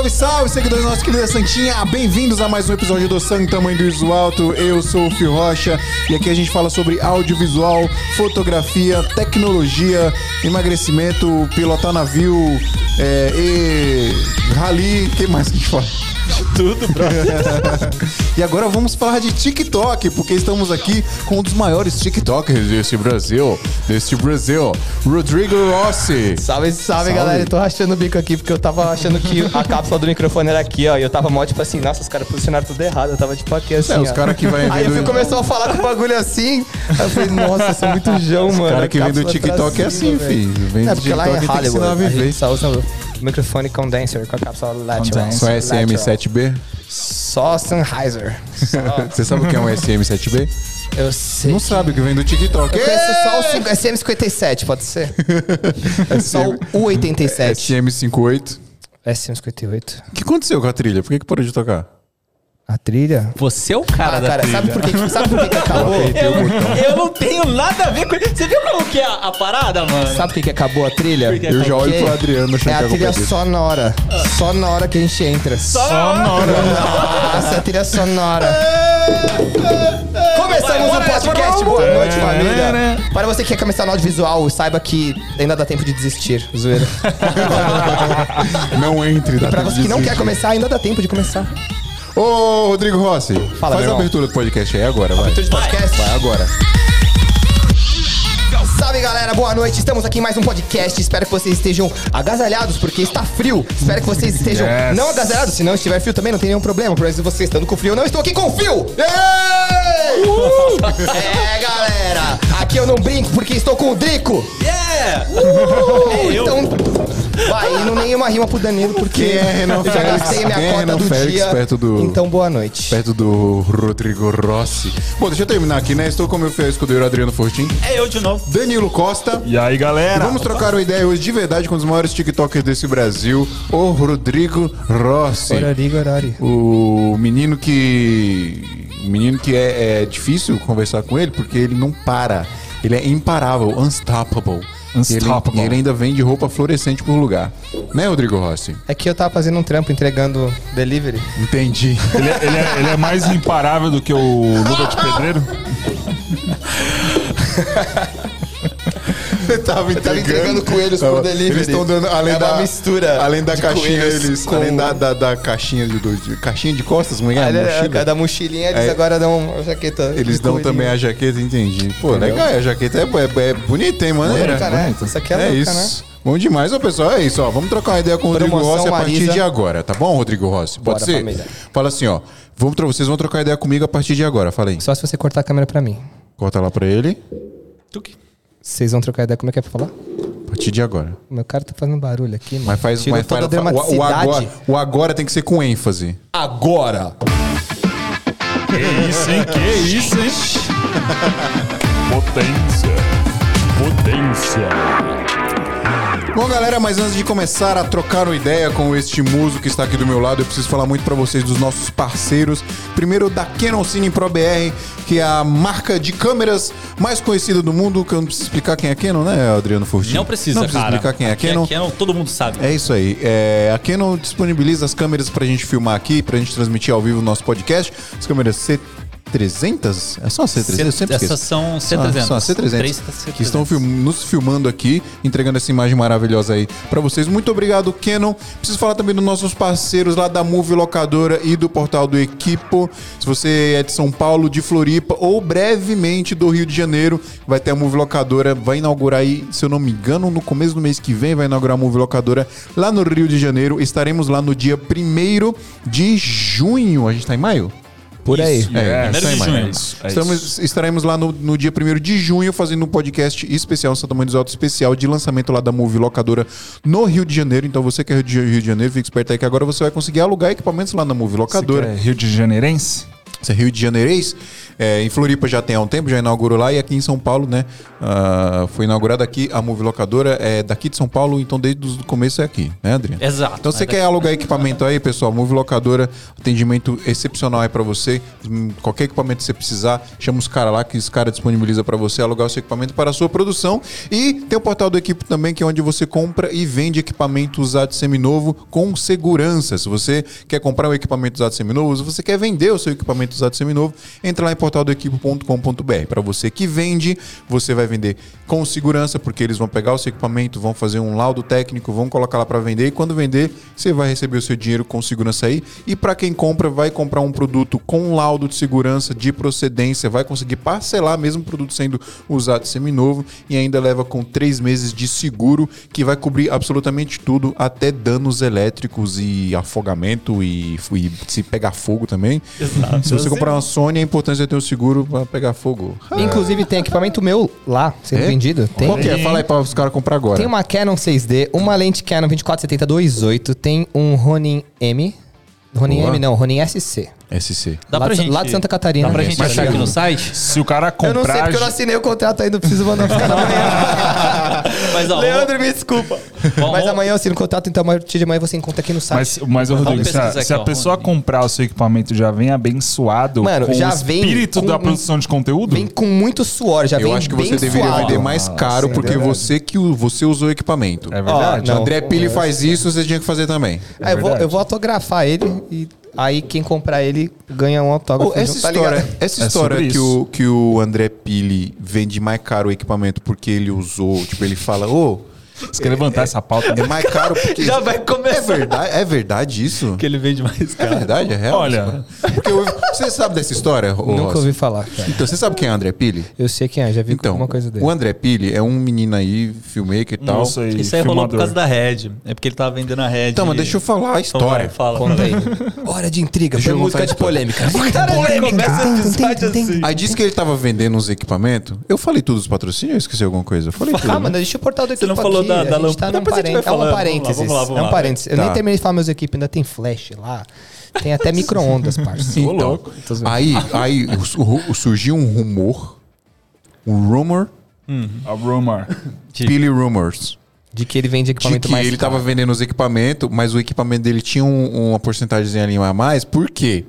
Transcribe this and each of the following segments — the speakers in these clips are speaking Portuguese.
Salve, salve, seguidores da nossa querida Santinha! Bem-vindos a mais um episódio do Sangue Tamanho do Iso Alto. Eu sou o Fio Rocha e aqui a gente fala sobre audiovisual, fotografia, tecnologia, emagrecimento, pilotar navio é, e rally. O que mais que a gente fala? Tudo, bro. e agora vamos falar de TikTok, porque estamos aqui com um dos maiores TikTokers deste Brasil, deste Brasil, Rodrigo Rossi. Salve, salve, Salve. galera. Eu tô rachando o bico aqui porque eu tava achando que a cápsula do microfone era aqui, ó. E eu tava mó tipo assim, nossa, os caras posicionaram tudo errado. Eu tava tipo aqui assim. É, os caras que vai Aí eu fui, começou a falar com o bagulho assim. Aí eu falei, nossa, eu sou muito jão, mano. cara A que vem do TikTok pra é cima, assim, velho. filho. Vem É do lá TikTok ensinar a Hollywood a gente só usa o microfone condenser com a cápsula lateral. Só Lateral. SM7B? Só Sennheiser. Só- Você sabe o que é um SM7B? eu sei. Não sabe o que vem do TikTok. Eu conheço só o cinco- SM57, pode ser? só o U87. SM58. SM58. O que aconteceu com a trilha? Por que, que parou de tocar? A trilha? Você é o cara Ah, da cara, trilha. sabe por, que, sabe por que, que acabou? Eu, eu não tenho nada a ver com Você viu como que é a, a parada, mano? Sabe por que, que acabou a trilha? Por quê? Eu já olho Porque pro Adriano É a é trilha sonora. Só na hora que a gente entra. Só na hora. Nossa, a trilha sonora. Começamos o podcast. Boa noite, família. Para você que quer começar no audiovisual, saiba que ainda dá tempo de desistir. Zoeira. Não entre, dá Pra tempo você de que não quer começar, ainda dá tempo de começar. Ô, Rodrigo Rossi, Fala, faz a irmão. abertura do podcast aí agora, vai. Abertura de podcast. Vai agora. Salve galera, boa noite. Estamos aqui em mais um podcast. Espero que vocês estejam agasalhados, porque está frio. Espero que vocês estejam Yes. não agasalhados. Se não estiver frio também, não tem nenhum problema. Por exemplo, você estando com frio, eu não estou aqui com frio. Ei! É, galera. Aqui eu não brinco porque estou com o Drico. Yeah! Uh, então, vai, e não nenhuma rima pro Danilo, porque Quem é Renan eu já Félix? gastei a minha Quem é cota Renan do Félix dia. perto do- Então, boa noite. Perto do Rodrigo Rossi. Bom, deixa eu terminar aqui, né? Estou com o meu fiel escudeiro Adriano Fortin, É eu de novo. Danilo Costa. E aí, E galera? vamos trocar uma ideia hoje de verdade com um dos maiores TikTokers desse Brasil, o Rodrigo Rossi. Orari, orari. O menino que. O menino que é, é difícil conversar com ele porque ele não para. Ele é imparável, unstoppable. Unstoppable. Ele, ele ainda vende roupa fluorescente por lugar. Né, Rodrigo Rossi? É que eu tava fazendo um trampo entregando delivery. Entendi. Ele, é- ele é, ele é mais imparável do que o Luva de Pedreiro? Você tava Eu tava entregando coelhos por delivery. Eles estão dando, além É da uma mistura além da caixinha, eles, com- além da, da, da caixinha de, de- caixinha de costas, como é é? Mochila? da mochilinha, eles É. agora dão a jaqueta. Eles dão coelhinho. também a jaqueta, entendi. Pô, Entendeu? legal, a jaqueta é, é, é bonita, hein, maneira. Bonita, né? Isso aqui é louca, isso. Bom demais, ó, pessoal. É isso, ó. Vamos trocar uma ideia com o Rodrigo Rossi a partir Marisa. de agora, tá bom, Rodrigo Rossi? Pode Bora, ser? família. Fala assim, ó. Vamos, tro- vocês vão trocar ideia comigo a partir de agora. Fala aí. Só se você cortar a câmera pra mim. Corta lá pra ele. Tuque. Vocês vão trocar ideia, como é que é pra falar? A partir de agora. Meu cara tá fazendo barulho aqui, mano. Mas faz, mas toda faz o, o agora, o agora tem que ser com ênfase. Agora! Que isso, hein? Que isso, hein? Potência. Potência. Bom, galera, mas antes de começar a trocar uma ideia com este muso que está aqui do meu lado, eu preciso falar muito pra vocês dos nossos parceiros. Primeiro da Canon Cine Pro BR, que é a marca de câmeras mais conhecida do mundo, que eu não preciso explicar quem é Canon, né, Adriano Furtinho? Não precisa, Não precisa cara. explicar quem é Aqui Canon. Canon, todo mundo sabe. É isso aí. É, a Canon disponibiliza as câmeras pra gente filmar aqui, pra gente transmitir ao vivo o nosso podcast. As câmeras C300? É só a C300? Eu sempre Essas esqueço. são Só- C300. Só a C300. Três C300. Que estão film- nos filmando aqui, entregando essa imagem maravilhosa aí pra vocês. Muito obrigado, Canon. Preciso falar também dos nossos parceiros lá da Move Locadora e do portal do Equipo. Se você é de São Paulo, de Floripa ou brevemente do Rio de Janeiro, vai ter a Move Locadora. Vai inaugurar aí, se eu não me engano, no começo do mês que vem, vai inaugurar a Move Locadora lá no Rio de Janeiro. Estaremos lá no dia 1 de junho. A gente tá em maio? Por aí. Isso. É, Primeiro isso aí, de junho. É isso, é Estamos, estaremos lá no, no dia 1 de junho fazendo um podcast especial, Santa Mãe dos Altos especial de lançamento lá da Move Locadora no Rio de Janeiro. Então você que é Rio de, Rio de Janeiro, fique esperto aí que agora você vai conseguir alugar equipamentos lá na Move Locadora. é Rio de Janeirense? Você é Rio de Janeirês. É, em Floripa já tem há um tempo, já inaugurou lá. E aqui em São Paulo, né? ah, foi inaugurada aqui a Movie Locadora. É daqui de São Paulo, então desde o começo é aqui, né, Adriano? Exato. Então você Mas quer alugar equipamento aí, pessoal? Movie Locadora, atendimento excepcional aí pra você. Qualquer equipamento que você precisar, chama os caras lá que os caras disponibiliza pra você alugar o seu equipamento para a sua produção. E tem o portal do Equipe também, que é onde você compra e vende equipamento usado seminovo com segurança. Se você quer comprar um equipamento usado seminovo, se você quer vender o seu equipamento usado seminovo, entra lá em portaldoequipe.com.br. Para você que vende, você vai vender com segurança, porque eles vão pegar o seu equipamento, vão fazer um laudo técnico, vão colocar lá para vender e quando vender, você vai receber o seu dinheiro com segurança aí. E para quem compra, vai comprar um produto com laudo de segurança, de procedência, vai conseguir parcelar mesmo o produto sendo usado seminovo e ainda leva com três meses de seguro que vai cobrir absolutamente tudo, até danos elétricos e afogamento e, e se pegar fogo também. Exato. Se você comprar uma Sony, é importante você ter um seguro para pegar fogo. Inclusive tem equipamento meu lá sendo É? vendido. Tem. Qual que é? Fala aí para os caras comprar agora. Tem uma Canon 6D, uma lente Canon 2470-28, tem um Ronin M. Ronin Boa. M não, Ronin SC. SC. Dá lá, pra de, gente, lá de Santa Catarina. Dá pra gente Mas achar aqui no site? Se o cara Eu não sei comprar. porque eu não assinei o contrato ainda, preciso mandar ficar na manhã. Mas, ó, Leandro, me desculpa. Vamos- Mas amanhã eu assino o contrato, então a partir de amanhã você encontra aqui no site. Mas, mas ô, Rodrigo, se a, se a pessoa comprar o seu equipamento já vem abençoado Mano, com já o vem espírito com da produção de conteúdo? Vem com muito suor, já Eu vem acho que bem você deveria suado. vender mais caro Sim, porque é você que o- você usou o equipamento. É verdade. Ó. André Pili faz isso, você tinha que fazer também. Aí eu, vou, verdade. eu vou autografar ele e aí quem comprar ele ganha um autógrafo. Ô, essa junto, tá história, ligado? essa É história sobre que, isso. o, que o André Pili vende mais caro o equipamento porque ele usou, tipo, ele fala, ô, Você quer levantar essa pauta? é mais caro porque. Já vai começar. É verdade, é verdade isso? Que ele vende mais É caro. verdade, é real? Olha. Porque eu- você sabe dessa história? ô, Nunca ouvi falar, cara. Então, você sabe quem é o André Pili? Eu sei quem é, já vi Então, alguma coisa dele. o André Pili é um menino aí, filmmaker e tal. Nossa, aí, Isso aí rolou por causa da Red. É porque ele tava vendendo a Red. Então, mas deixa eu falar a Então história. fala. Conta aí. Hora de intriga, Deixa música de polêmica. Cara, episódio assim. Aí disse que ele tava vendendo uns equipamentos. Eu falei tudo dos patrocínios eu esqueci alguma coisa? Eu falei tudo. Ah, né? mano, deixa eu portar do Você não falou. Da- a da gente tá Depois a gente parênteses. vai É um parênteses. Vamos lá, vamos é um lá. parênteses. Eu Tá. nem terminei de falar meus equipes, ainda tem flash lá. Tem até micro-ondas, parceiro. Então, aí, aí su- surgiu um rumor, um rumor, A rumor. Pili Rumors, De que ele vende de equipamento que mais ele caro. tava vendendo os equipamentos, mas o equipamento dele tinha um- uma porcentagem ali a mais. Por quê?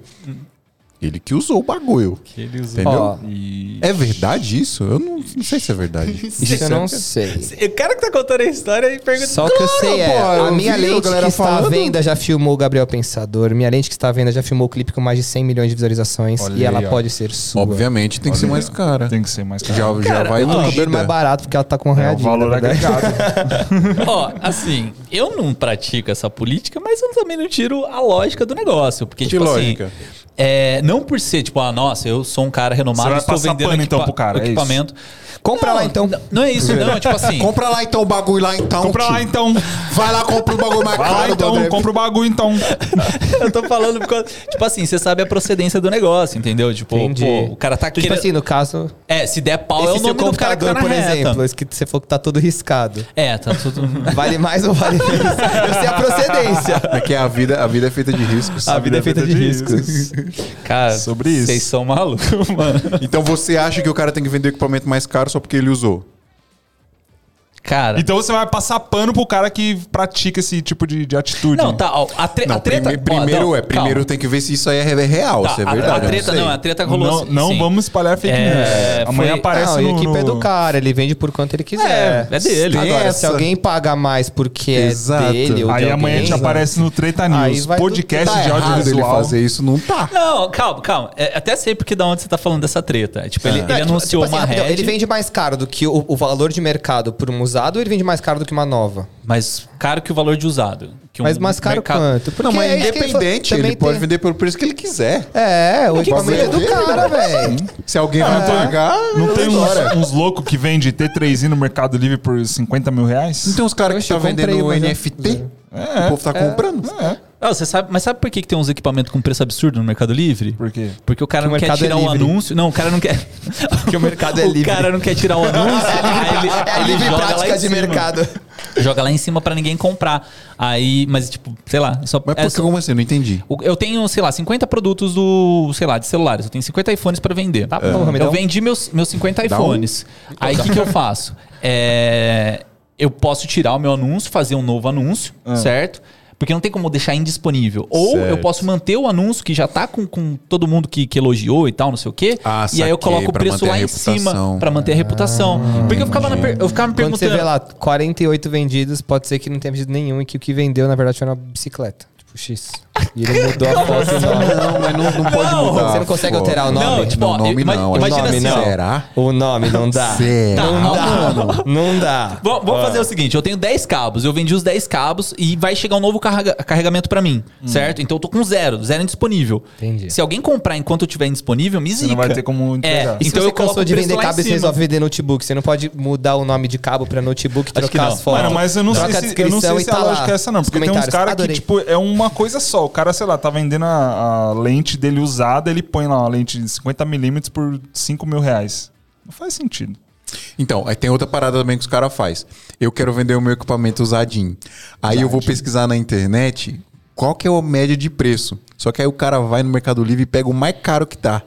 Ele que usou o bagulho. Que ele usou. Entendeu? Ó. É verdade isso? Eu não, não sei se é verdade. isso eu não sei. O cara que tá contando a história e pergunta. Só que eu sei é, pô, a minha a lente galera que está falando. à venda já filmou o Gabriel Pensador. Minha lente que está à venda já filmou o clipe com mais de 100 milhões de visualizações. Olha e ela aí, pode ser sua. Obviamente tem que ser Olha mais aí, ó. cara. Tem que ser mais caro. Já, já Cara, vai O cabelo mais barato porque ela tá com um É o valor verdade. agregado. Ó, assim, eu não pratico essa política, mas eu também não tiro a lógica do negócio. Porque, Que tipo lógica? assim. É, não por ser, tipo, ah, nossa, eu sou um cara renomado, Você vai estou vendendo pano, então, equipa- pro cara, é equipamento. Compra Não, lá, então. Não, não é isso, não. Tipo assim. Compra lá então o bagulho lá então. Compra lá tio. então. Vai lá, compra o bagulho mais Vai caro lá então. Compra o bagulho então. eu tô falando porque, tipo assim, você sabe a procedência do negócio, entendeu? Tipo, pô, o cara tá Tipo querendo. assim, no caso, É, se der pau, é o seu nome do cara que tá na por reta. exemplo, esse que você falou que tá todo riscado. É, tá tudo. Vale mais ou vale menos? Eu sei a procedência. É que a vida, a vida é feita de riscos. A vida é feita de riscos. Cara, Sobre isso. Vocês são malucos, mano. Então você acha que o cara tem que vender o equipamento mais caro só porque ele usou? Cara. Então você vai passar pano pro cara que pratica esse tipo de, de atitude. Não, tá. ó, a, tre Não, a treta. prime- ó, primeiro não, é, primeiro calma. tem que ver se isso aí é re- real, Tá, se é a- verdade. A, treta, sei. não, a treta rolou Não, assim. não vamos espalhar fake É, news. Amanhã foi- aparece Não, a no... equipe é no- do cara, ele vende por quanto ele quiser. É, é dele. Agora, essa. se alguém paga mais porque Exato. é dele ou Aí de amanhã a gente aparece no Treta News. Podcast Tá de errado ele audiovisual. fazer isso, não tá. Não, calma, calma. É, até sei porque da onde você tá falando dessa treta. Tipo, ele, Não, ele tipo- anunciou assim, uma rede. Ele vende mais caro do que o, valor de mercado por um usado ou ele vende mais caro do que uma nova? mais caro que o valor de usado. Que um Mas mais caro mercado- quanto? Porque não, mas é ele independente, ele também pode tem- vender pelo preço que ele quiser. É, o equipamento é do cara, velho. Se alguém vai pagar, Não tem uns, uns loucos que vende T3i no Mercado Livre por 50 mil reais? Não tem uns caras que Oxe, tá vendendo já. NFT? É, o povo tá comprando. É. Ah, você sabe, mas sabe por que, que tem uns equipamentos com preço absurdo no Mercado Livre? Por quê? Porque o cara Porque o não quer mercado é tirar um livre. anúncio. Não, o cara não quer. Porque o mercado é livre. O cara não quer tirar o anúncio. aí ele, É ele livre joga lá prática em de cima. mercado. Joga lá em cima pra ninguém comprar. Aí, mas tipo, sei lá. Só, Mas é por só- como assim? Não entendi. o- Eu tenho, sei lá, 50 produtos do, sei lá, de celulares. Eu tenho 50 iPhones pra vender. Tá bom, Eu um. vendi meus, meus 50 Dá um. iPhones. Aí o que, que eu faço? É, eu posso tirar o meu anúncio, fazer um novo anúncio, certo? Porque não tem como deixar indisponível. Ou eu Certo. posso manter o anúncio que já tá com, com todo mundo que, que elogiou e tal, não sei o quê. Ah, e aí eu coloco o preço lá em cima pra manter a reputação. Porque eu ficava, na per- eu ficava me Quando você perguntando. vê lá 48 vendidos, pode ser que não tenha vendido nenhum e que o que vendeu, na verdade, foi uma bicicleta. Tipo, X. E ele mudou a foto e. Não, mas não, não pode Não, mudar. Você não consegue pô. alterar o nome? Não, tipo, ó, nome ima- não. imagina nome assim, não. ó. Será? O nome não dá. Será? Não dá. Não dá. Vamos vamos fazer o seguinte, eu tenho 10 cabos, eu vendi os 10 cabos e vai chegar um novo carrega- carregamento pra mim, certo? Então eu tô com zero, zero indisponível. Entendi. Se alguém comprar enquanto eu tiver indisponível, me Você zica. não vai ter como É, entregar. E se então você eu coloco cansou de vender cabo e você resolve vender notebook, você não pode mudar o nome de cabo pra notebook, que trocar não. as fotos. Mano, mas eu não Troca sei a se, eu não descrição sei e se a tá lá. lógica é essa, não. Os Porque tem uns comentários. caras que, Adorei. tipo, é uma coisa só. O cara, sei lá, tá vendendo a, a lente dele usada, ele põe lá uma lente de 50mm por 5 mil reais. Não faz sentido. Então, aí tem outra parada também que os caras fazem. Eu quero vender o meu equipamento usadinho. Aí eu vou pesquisar na internet qual que é a média de preço. Só que aí o cara vai no Mercado Livre e pega o mais caro que tá.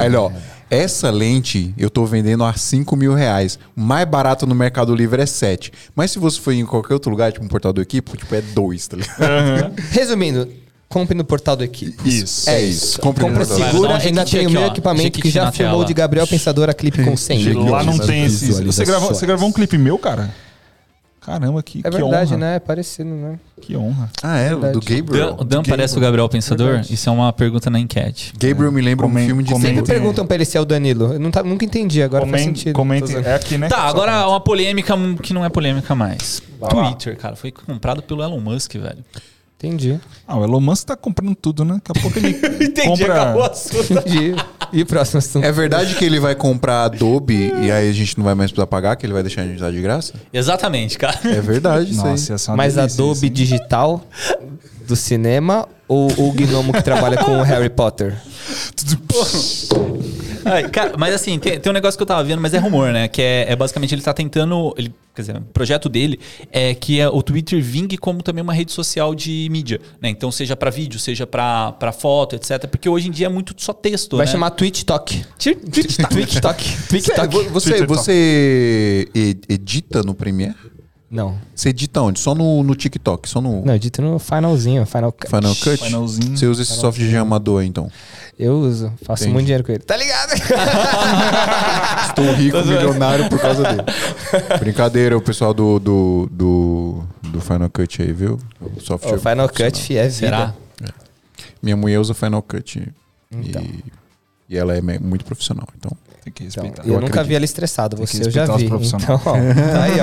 Aí ele, ó, essa lente eu tô vendendo a 5 mil reais. O mais barato no Mercado Livre é 7. Mas se você for em qualquer outro lugar, tipo um portal do equipe, tipo, é 2, tá ligado? Resumindo, compre no portal do Equipe. Isso. É isso. Compre no Compra portal do Vai, segura, ainda jequitinho tem o aqui, meu ó. equipamento que Jequitinho já na filmou tela. de Gabriel Pensadora clipe com 100. Lá não tem esse. Você gravou, você gravou um clipe meu, cara? Caramba, que, É que verdade, honra. né? É parecido, né? Que honra. Ah, é? O do Verdade. Gabriel. Dan, o Dan parece o Gabriel Pensador? Isso é uma pergunta na enquete. Gabriel me lembra um Comen- filme de Sempre perguntam pra ele se é o Danilo. Eu não tá- nunca entendi, agora faz Comente, sentido. É aqui, né? Tá, agora uma polêmica que não é polêmica mais. Vai lá. Twitter, cara, foi comprado pelo Elon Musk, velho. Entendi. Ah, o Elon Musk tá comprando tudo, né? Daqui a pouco ele compra... assunto. Entendi. E o próximo assunto? É verdade que ele vai comprar a Adobe e aí a gente não vai mais precisar pagar, que ele vai deixar a gente usar de graça? Exatamente, cara. É verdade isso Nossa, aí. uma Mas delícia Adobe isso, digital do cinema ou o gnomo que trabalha com o Harry Potter? Ai, cara, mas assim, tem, tem um negócio que eu tava vendo, mas é rumor, né? Que é, é basicamente ele tá tentando. Ele, quer dizer, o projeto dele é que é o Twitter vingue como também uma rede social de mídia, né? Então, seja pra vídeo, seja pra, pra foto, etc. Porque hoje em dia é muito só texto, Vai né? chamar Twitch Talk. Twitch Talk. Twitch Você, Talk. você, edita no Premiere? Não. Você edita onde? Só no, no TikTok? Só no Não, edito no Finalzinho, Final Cut. Final Cut? Finalzinho. Você usa esse software de amador, então? Eu uso, faço Entendi. muito dinheiro com ele. Tá ligado? Estou rico, milionário por causa dele. Brincadeira, o pessoal do, do, do, do Final Cut aí, viu? O software o Final. Cut, fi, é vida. Será? Minha mulher usa Final Cut. Então. E, e ela é me- muito profissional, então... Tem que Então, respeitar. eu, Eu nunca acredito. vi ela estressada, Tem você eu já vi. Então, ó, tá aí,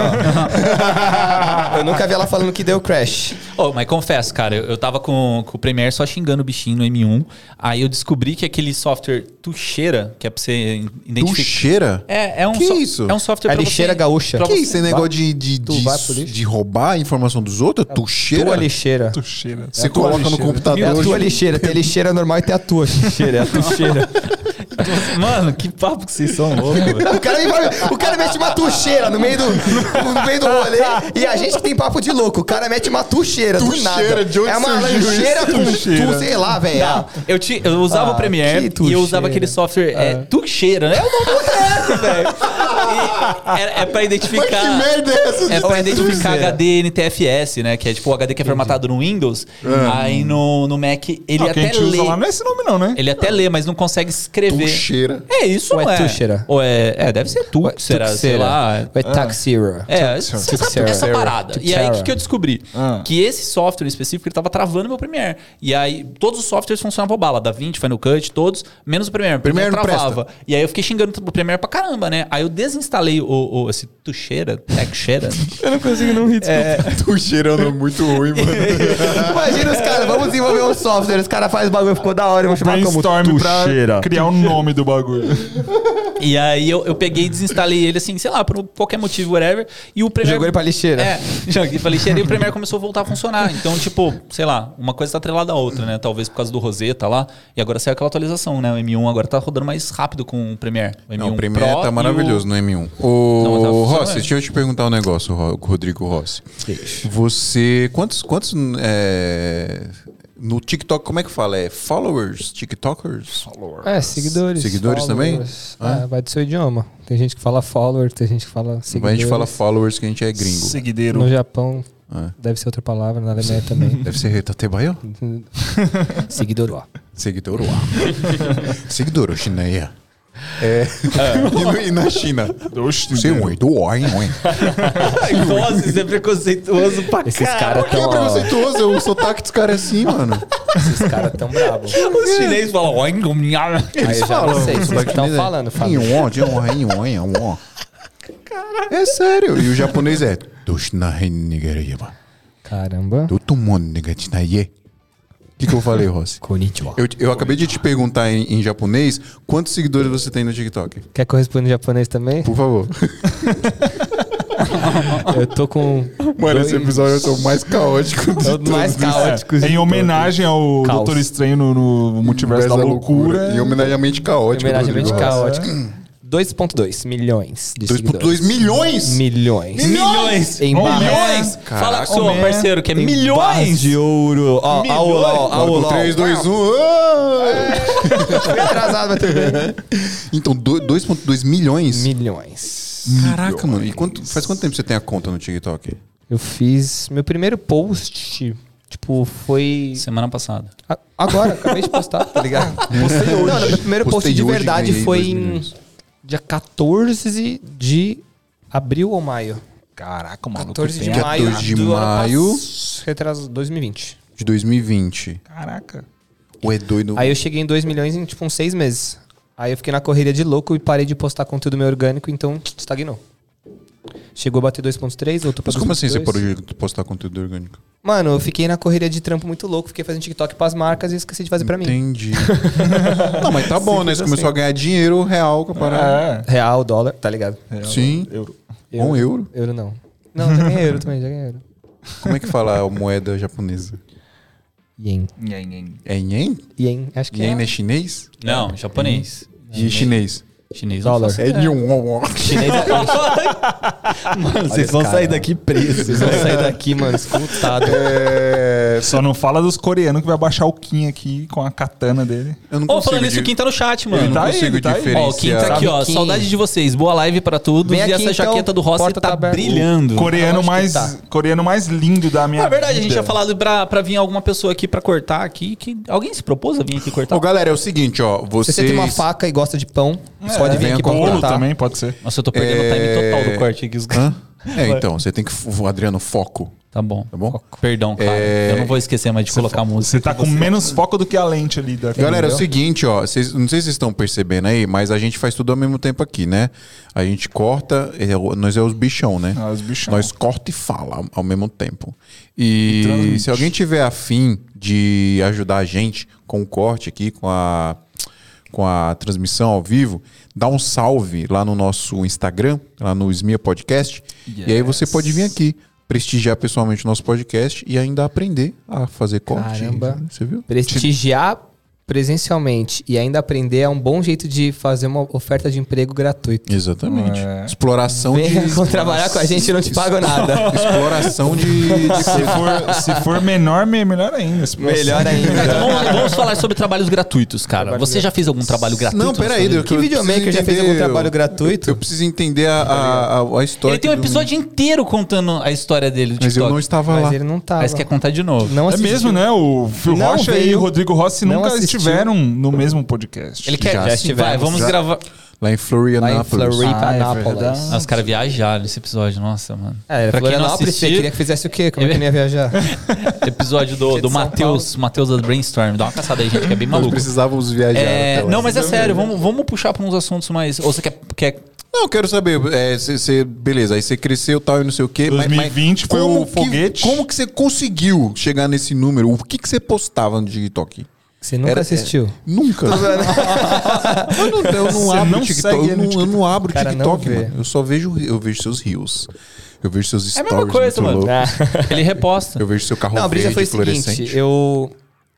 ó. eu nunca vi ela falando que deu crash. Ô, mas confesso, cara, eu, eu tava com, com o Premiere só xingando o bichinho no M1. Aí eu descobri que aquele software Tuxeira, que é pra você identificar. cheira? É, é um Que so- isso? É um software É pra lixeira você, gaúcha. pra Que você- isso? Esse negócio de, de, de, de roubar a informação dos outros? Tu cheira? Tua lixeira. Tu cheira. Você É a coloca no lixeira. computador. É a tua lixeira. Tem lixeira normal e tem a tua lixeira. É a tucheira. Mano, que papo que vocês são loucos, velho. O cara, me o cara mete uma tucheira no meio do, no meio do rolê e a gente que tem papo de louco. O cara mete uma tucheira do Tucheira, nada. de onde é uma surgiu lancheira isso? com Tucheira. tu, sei lá, velho. Não, eu, ti- eu usava Ah, o Premiere que e eu usava tucheira. aquele software é, Tuxeira, né? É o nome correto, velho. E É, é pra identificar. Mas que merda é essa? É pra identificar. HD NTFS, né? Que é tipo o HD que é formatado no Windows. Aí no, no Mac ele Ah, o que a até gente lê. usa lá não é esse nome, não, né? Ele até lê, mas não consegue escrever. Tucheira. É isso, Ou é é? Tuxeira? Ou é, é, deve ser tu, será, sei lá. Vai Taxira. É, essa, Tuxeira. essa parada. E aí, o que, que eu descobri? Ah. Que esse software específico, ele tava travando meu Premiere. E aí, todos os softwares funcionavam bala. Da 20, Final Cut, todos, menos o Premiere. O Premiere, Premiere não travava. E aí, eu fiquei xingando o Premiere pra caramba, né? Aí, eu desinstalei o, o, esse Tuxeira, Texeira. Eu não consigo não rir. Tucheira é um nome muito ruim, mano. Imagina os caras, vamos desenvolver um software. Os caras fazem bagulho, ficou da hora. Vamos chamar como tucheira. criar o nome do bagulho. E aí eu, eu peguei e desinstalei ele, assim, sei lá, por qualquer motivo, whatever. E o Premiere... Jogou ele pra lixeira. É, joguei pra lixeira e o Premiere começou a voltar a funcionar. Então, tipo, sei lá, uma coisa tá atrelada à outra, né? Talvez por causa do Rosetta lá. E agora saiu aquela atualização, né? O M1 agora tá rodando mais rápido com o Premiere. O M1 Não, o Premiere Pro tá maravilhoso o- no M1. Não, mas tá. Rossi, deixa eu te perguntar um negócio, Ro- Rodrigo Rossi. Você. Quantos. quantos é, no TikTok, como é que fala? É followers? TikTokers? É, seguidores. Seguidores também? followers. Ah. É, vai do seu idioma. Tem gente que fala follower, tem gente que fala A seguidores. gente fala followers que a gente é gringo. Seguideiro. No Japão É. deve ser outra palavra, na Alemanha também. Deve ser Retatebaio? Seguidor, ó. Seguidor lá. Seguidor, chineia. É. E, no- e na China? Oxe, Você é um do oi, oi. Nossa, isso é preconceituoso pra Esses caras Que é tão, ó, preconceituoso, o sotaque dos caras é assim, mano. esses caras tão bravos. Os chineses falam... "Oi, ngomnhar". Aí eu já não sei, vocês estão falando, fala. É sério. E o japonês é. "Doshinahennigereyama, Caramba. dotomonnegatinaye." O que, que eu falei, Rossi? Konnichiwa. Eu, eu acabei de te perguntar em, em japonês quantos seguidores você tem no TikTok. Quer que eu responda em japonês também? Por favor. Eu tô com. Mano, dois- esse episódio é o mais caótico de É o mais todos. caótico. É, em homenagem ao Caos. Doutor Estranho no, no Multiverso da Loucura. Em homenagem à mente caótica. Homenagem à mente caótica. 2.2 milhões de 2.2 seguidores. milhões? Milhões. Milhões! Em barras. milhões! Caraca, Fala com o seu parceiro, que é Em barras milhões! de ouro. Ó, Milhões. ó, ó, ó, Bora ó, com ó. 3, 2, 1. Foi atrasado, mas tudo bem. Então, do- 2,2 milhões? Milhões. Caraca, mano. E quanto, faz quanto tempo você tem a conta no TikTok? Eu fiz meu primeiro post, tipo, foi Semana passada. a- agora, acabei de postar, tá ligado? Postei hoje. Não, meu primeiro Postei post de verdade foi em milhões. Dia 14 de abril ou maio? Caraca, mano. 14 de maio 14 de maio. pass- Retraso 2020. De 2020. Caraca. Ou é doido? Aí eu cheguei em 2 milhões em tipo uns 6 meses. Aí eu fiquei na correria de louco e parei de postar conteúdo meu orgânico, então estagnou. Chegou a bater 2.3, voltou pra Mas como assim você 2.2. parou de postar conteúdo orgânico? Mano, eu fiquei na correria de trampo muito louco, fiquei fazendo TikTok pras marcas e esqueci de fazer pra mim. Entendi. Não, mas tá bom, né? Você Simples começou a ganhar dinheiro real com a parada. É. Real, dólar, tá ligado? Sim. Euro. Um euro. Euro não. Não, já ganhei euro também, já ganhei euro. Como é que fala a moeda japonesa? Yen. Nhen, nhen. É yen? Yen, acho que Yen é. é chinês? Não, japonês. E chinês? Chinês Dólar. É yuan. Chinês é... Mano, vocês vão cara. sair daqui presos. Vocês vão sair daqui, mano, escutado. É... Só não fala dos coreanos que vai baixar o Kim aqui com a katana dele. Eu não Ô, consigo... falando isso, di- o Kim tá no chat, Eu mano. não tá aí, consigo tá aí. diferenciar. Ó, o Kim tá aqui, ó. Kim? Saudade de vocês. Boa live pra todos. Vem e aqui, essa então, jaqueta do Rossi tá tá brilhando. Coreano mais, tá? coreano mais lindo da minha Na verdade, a gente vida. tinha falado pra, pra vir alguma pessoa aqui pra cortar aqui. Que... Alguém se propôs a vir aqui cortar? Ô, galera, é o seguinte, ó. Se Vocês... você tem uma faca e gosta de pão, pode vir aqui com pra bolo também, pode ser. Nossa, eu tô perdendo o time total do corte aqui. É, então, você tem que... Adriano, foco. Tá bom. Tá bom? Perdão, cara. É, Eu não vou esquecer mais de colocar a música. Você tá com menos foco do que a lente ali da Galera, é o seguinte, ó. Vocês, não sei se vocês estão percebendo aí, mas a gente faz tudo ao mesmo tempo aqui, né? A gente corta, é nós é os bichão, né? Ah, os bichão. Nós corta e fala ao, ao mesmo tempo. E, transmite. se alguém tiver afim de ajudar a gente com o corte aqui, com a, com a transmissão ao vivo, dá um salve lá no nosso Instagram, lá no Smia Podcast. E aí você pode vir aqui prestigiar pessoalmente o nosso podcast e ainda aprender a fazer corte. Caramba. Você viu? Prestigiar presencialmente e ainda aprender é um bom jeito de fazer uma oferta de emprego gratuito. Exatamente. É. Exploração Venha de. trabalhar com a gente e não te pago nada. Exploração de. de- Se for, se for menor, me- melhor ainda. Melhor ainda. Vamos, vamos falar sobre trabalhos gratuitos, cara. Você já fez algum trabalho gratuito? Não, peraí. eu- Que eu videomaker já fez algum trabalho gratuito? Eu preciso entender a, a, a, a história. Ele tem um do- episódio inteiro contando a história dele do Mas eu TikTok. não estava Mas lá. ele não tava. Mas quer contar de novo. Não É mesmo, né? O Phil Não Rocha e veio. o Rodrigo Rossi Não nunca assistiu. Estiveram no mesmo podcast. Ele quer. Já Já estivemos. Vai, vamos Já. gravar. Lá em Florianópolis. Lá em. Ah, é. Ah, os caras viajaram nesse episódio, nossa, mano. É, Pra quem não Florianópolis, você assistiu- queria que fizesse o quê? Como é que não ia viajar? Episódio do, do Matheus, Matheus da Brainstorm. Dá uma caçada aí, gente, que é bem Nós maluco. precisávamos viajar. É, não, mas é sério, vamos, vamos puxar pra uns assuntos mais. Ou você quer. quer Não, eu quero saber. É, cê, cê- beleza, aí você cresceu tal e não sei o quê. mas- mas 2020 foi o que- foguete. como que você conseguiu chegar nesse número? O que que você postava no TikTok? Você nunca Era- assistiu? Nunca. eu não, eu não abro não o TikTok. segue Eu não, eu não abro o Cara, TikTok, mano. Eu só vejo, eu vejo seus rios. Eu vejo seus É a stories. mesma coisa, mano. loucos. Ele reposta. Eu vejo seu carro Não, a brisa verde foi fluorescente. seguinte, eu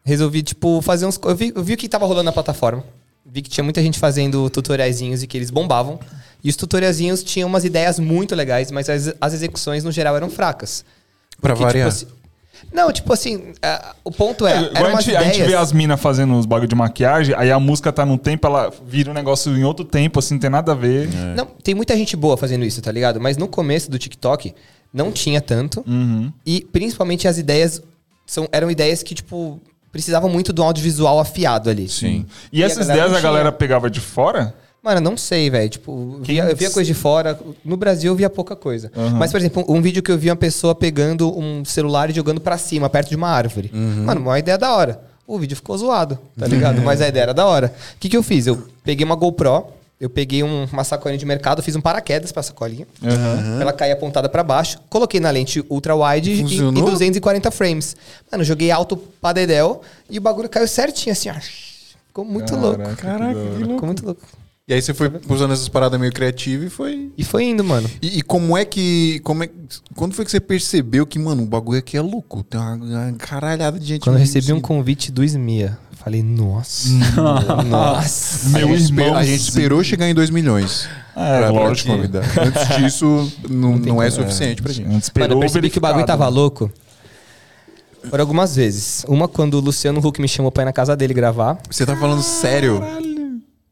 resolvi, tipo, fazer uns... Eu vi, eu vi o que tava rolando na plataforma. Vi que tinha muita gente fazendo tutoriaizinhos e que eles bombavam. E os tutoriaizinhos tinham umas ideias muito legais, mas as, as execuções, no geral, eram fracas. Pra Porque, variar. Tipo, assim- não, tipo assim, ah, o ponto é, É, a, umas gente, a gente vê ideias... as minas fazendo os bagulho de maquiagem, aí a música tá num tempo, ela vira um negócio em outro tempo, assim, não tem nada a ver. Não, tem muita gente boa fazendo isso, tá ligado? Mas no começo do TikTok não tinha tanto. Uhum. E principalmente as ideias são, eram ideias que, tipo, precisavam muito do audiovisual afiado ali. Sim. E, E a essas galera ideias a galera pegava de fora? Mano, não sei, velho. Tipo, via- eu via coisa de fora. No Brasil eu via pouca coisa. Uhum. Mas, por exemplo, um vídeo que eu vi uma pessoa pegando um celular e jogando pra cima, perto de uma árvore. Uhum. Mano, uma ideia da hora. O vídeo ficou zoado, tá ligado? Mas a ideia era da hora. O que, que eu fiz? Eu peguei uma GoPro, eu peguei um- uma sacolinha de mercado, fiz um paraquedas pra sacolinha. Pra ela cair apontada pra baixo. Coloquei na lente ultra wide e, e 240 frames. Mano, joguei alto pra dedéu e o bagulho caiu certinho, assim, ó. Ficou muito louco. Caraca, que louco. Ficou muito louco. E aí você foi usando essas paradas meio criativas e foi. E foi indo, mano. E, e como é que. Como é, quando foi que você percebeu que, mano, o bagulho aqui é louco? Tem uma, uma caralhada de gente. Quando eu no recebi um Rio, convite do Smia, falei, nossa. nossa. A Meu gente, irmão. a gente esperou chegar em 2 milhões. É, pra, pra te lógico. convidar. Antes disso, não, não é como. suficiente pra gente. A gente esperou Mano, eu percebi que o bagulho tava louco. Por algumas vezes. Uma quando o Luciano Huck me chamou pra ir na casa dele gravar. Você tá falando sério?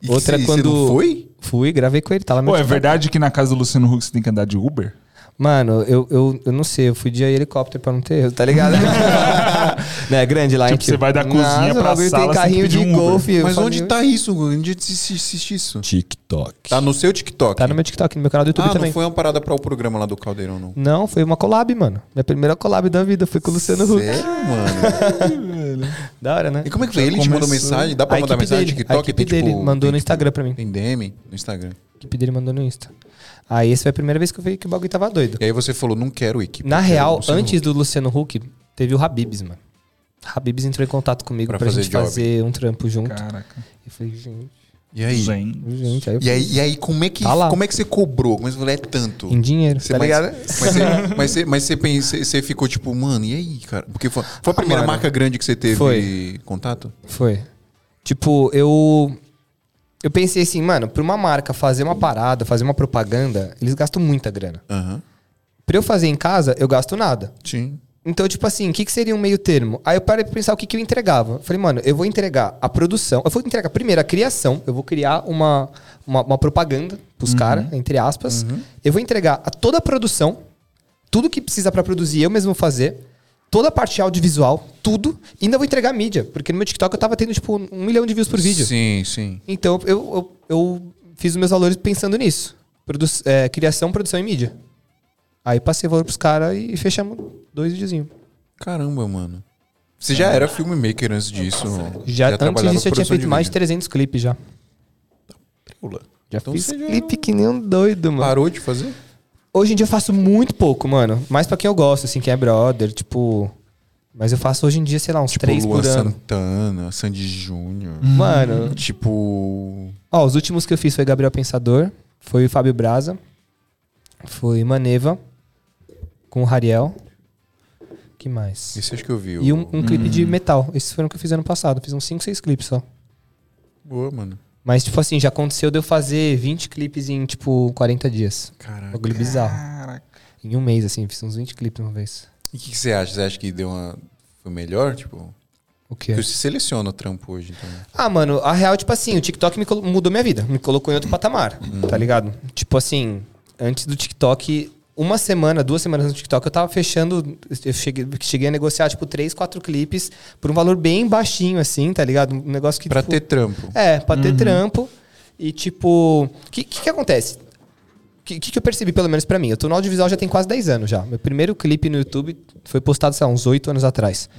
E Outra você- quando. Você não foi? Fui, gravei com ele, tá lá Pô, é verdade que na casa do Luciano Huck você tem que andar de Uber? Mano, eu, eu, eu não sei, eu fui de helicóptero pra não ter erro, tá ligado? né, grande lá, Tipo, hein, você vai da cozinha Nossa, pra sala, tem você tem carrinho de um golfe. Mas falei, onde tá isso? Onde você assiste isso? TikTok. Tá no seu TikTok? Tá no meu TikTok, no meu canal do YouTube ah, também. não foi uma parada pra o programa lá do Caldeirão, não. Não, foi uma collab, mano. Minha primeira collab da vida foi com o Luciano Huck. Sério, mano? Da hora, né? E como é que foi? Ele te mandou começou. mensagem? Dá pra A mandar mensagem no TikTok? a equipe Tem, dele tipo, mandou tem, no tipo, Instagram pra mim. Tem DM no Instagram. A equipe dele mandou no Insta. Aí essa foi a primeira vez que eu vi que o bagulho tava doido. E aí você falou, não quero equipe. Na real, antes do Luciano Huck, teve o Habibs, mano. Habibs entrou em contato comigo Pra pra, fazer gente job. fazer um trampo junto. Caraca. Eu falei, gente, E aí? Zen. gente, aí E aí, e aí como, é que, Tá como é que você cobrou? Como é que você falou, é tanto? Em dinheiro, Você- tá mas, ligado? Mas você, mas você, mas você, pensa- você ficou tipo, mano, e aí, cara? Porque foi, foi a primeira marca grande que você teve Foi. contato? Foi. Tipo, eu. Eu pensei assim, mano, pra uma marca fazer uma parada, fazer uma propaganda, eles gastam muita grana. Aham. Pra eu fazer em casa, eu gasto nada. Sim. Então, tipo assim, o que, que seria um meio termo? Aí eu parei pra pensar o que, que eu entregava. Eu falei, mano, eu vou entregar a produção. Eu vou entregar primeiro a criação. Eu vou criar uma, uma, uma propaganda pros caras, entre aspas. Eu vou entregar a toda a produção. Tudo que precisa pra produzir, eu mesmo fazer. Toda a parte audiovisual, tudo. E ainda vou entregar mídia. Porque no meu TikTok eu tava tendo, tipo, um milhão de views por vídeo. Sim, sim. Então eu, eu, eu fiz os meus valores pensando nisso. Produ é, criação, produção e mídia. Aí passei o valor pros caras e fechamos dois videozinhos. Caramba, mano. Você já era filmmaker antes disso? Já, antes trabalhava disso eu tinha feito mais de vídeo? 300 clipes já. Pula. Já Então fiz você já clipe que nem um doido, mano. Parou de fazer? Hoje em dia eu faço muito pouco, mano. Mais pra quem eu gosto, assim, quem é brother, tipo... Mas eu faço hoje em dia, sei lá, uns Tipo, três Luan por ano. Santana, Sandy Júnior. Mano, Tipo. ó, os últimos que eu fiz foi Gabriel Pensador, foi o Fábio Braza, foi Maneva, com o Rariel. que mais? Esse acho que eu vi. E um, um clipe de metal. Esses foram que eu fiz ano passado. Fiz uns 5, 6 clipes só. Boa, mano. Mas, tipo assim, já aconteceu de eu fazer 20 clipes em, tipo, 40 dias. Caraca. Bagulho bizarro. Caraca. Em um mês, assim, fiz uns 20 clipes uma vez. E o que, que você acha? Você acha que deu uma. Foi melhor? Tipo. O quê? Porque você seleciona o trampo hoje, então. Ah, mano, a real, tipo assim, o TikTok me colo- mudou minha vida. Me colocou em outro patamar, tá ligado? Tipo assim, antes do TikTok, uma semana, duas semanas no TikTok, eu tava fechando. Eu cheguei, cheguei a negociar, tipo, três, quatro clipes por um valor bem baixinho, assim, tá ligado? Um negócio que. Pra tipo, ter trampo. É, pra ter trampo. E tipo, o que, que, que acontece? O que, que, eu percebi, pelo menos pra mim? Eu tô no audiovisual já tem quase 10 anos já. Meu primeiro clipe no YouTube foi postado, sei lá, uns 8 anos atrás.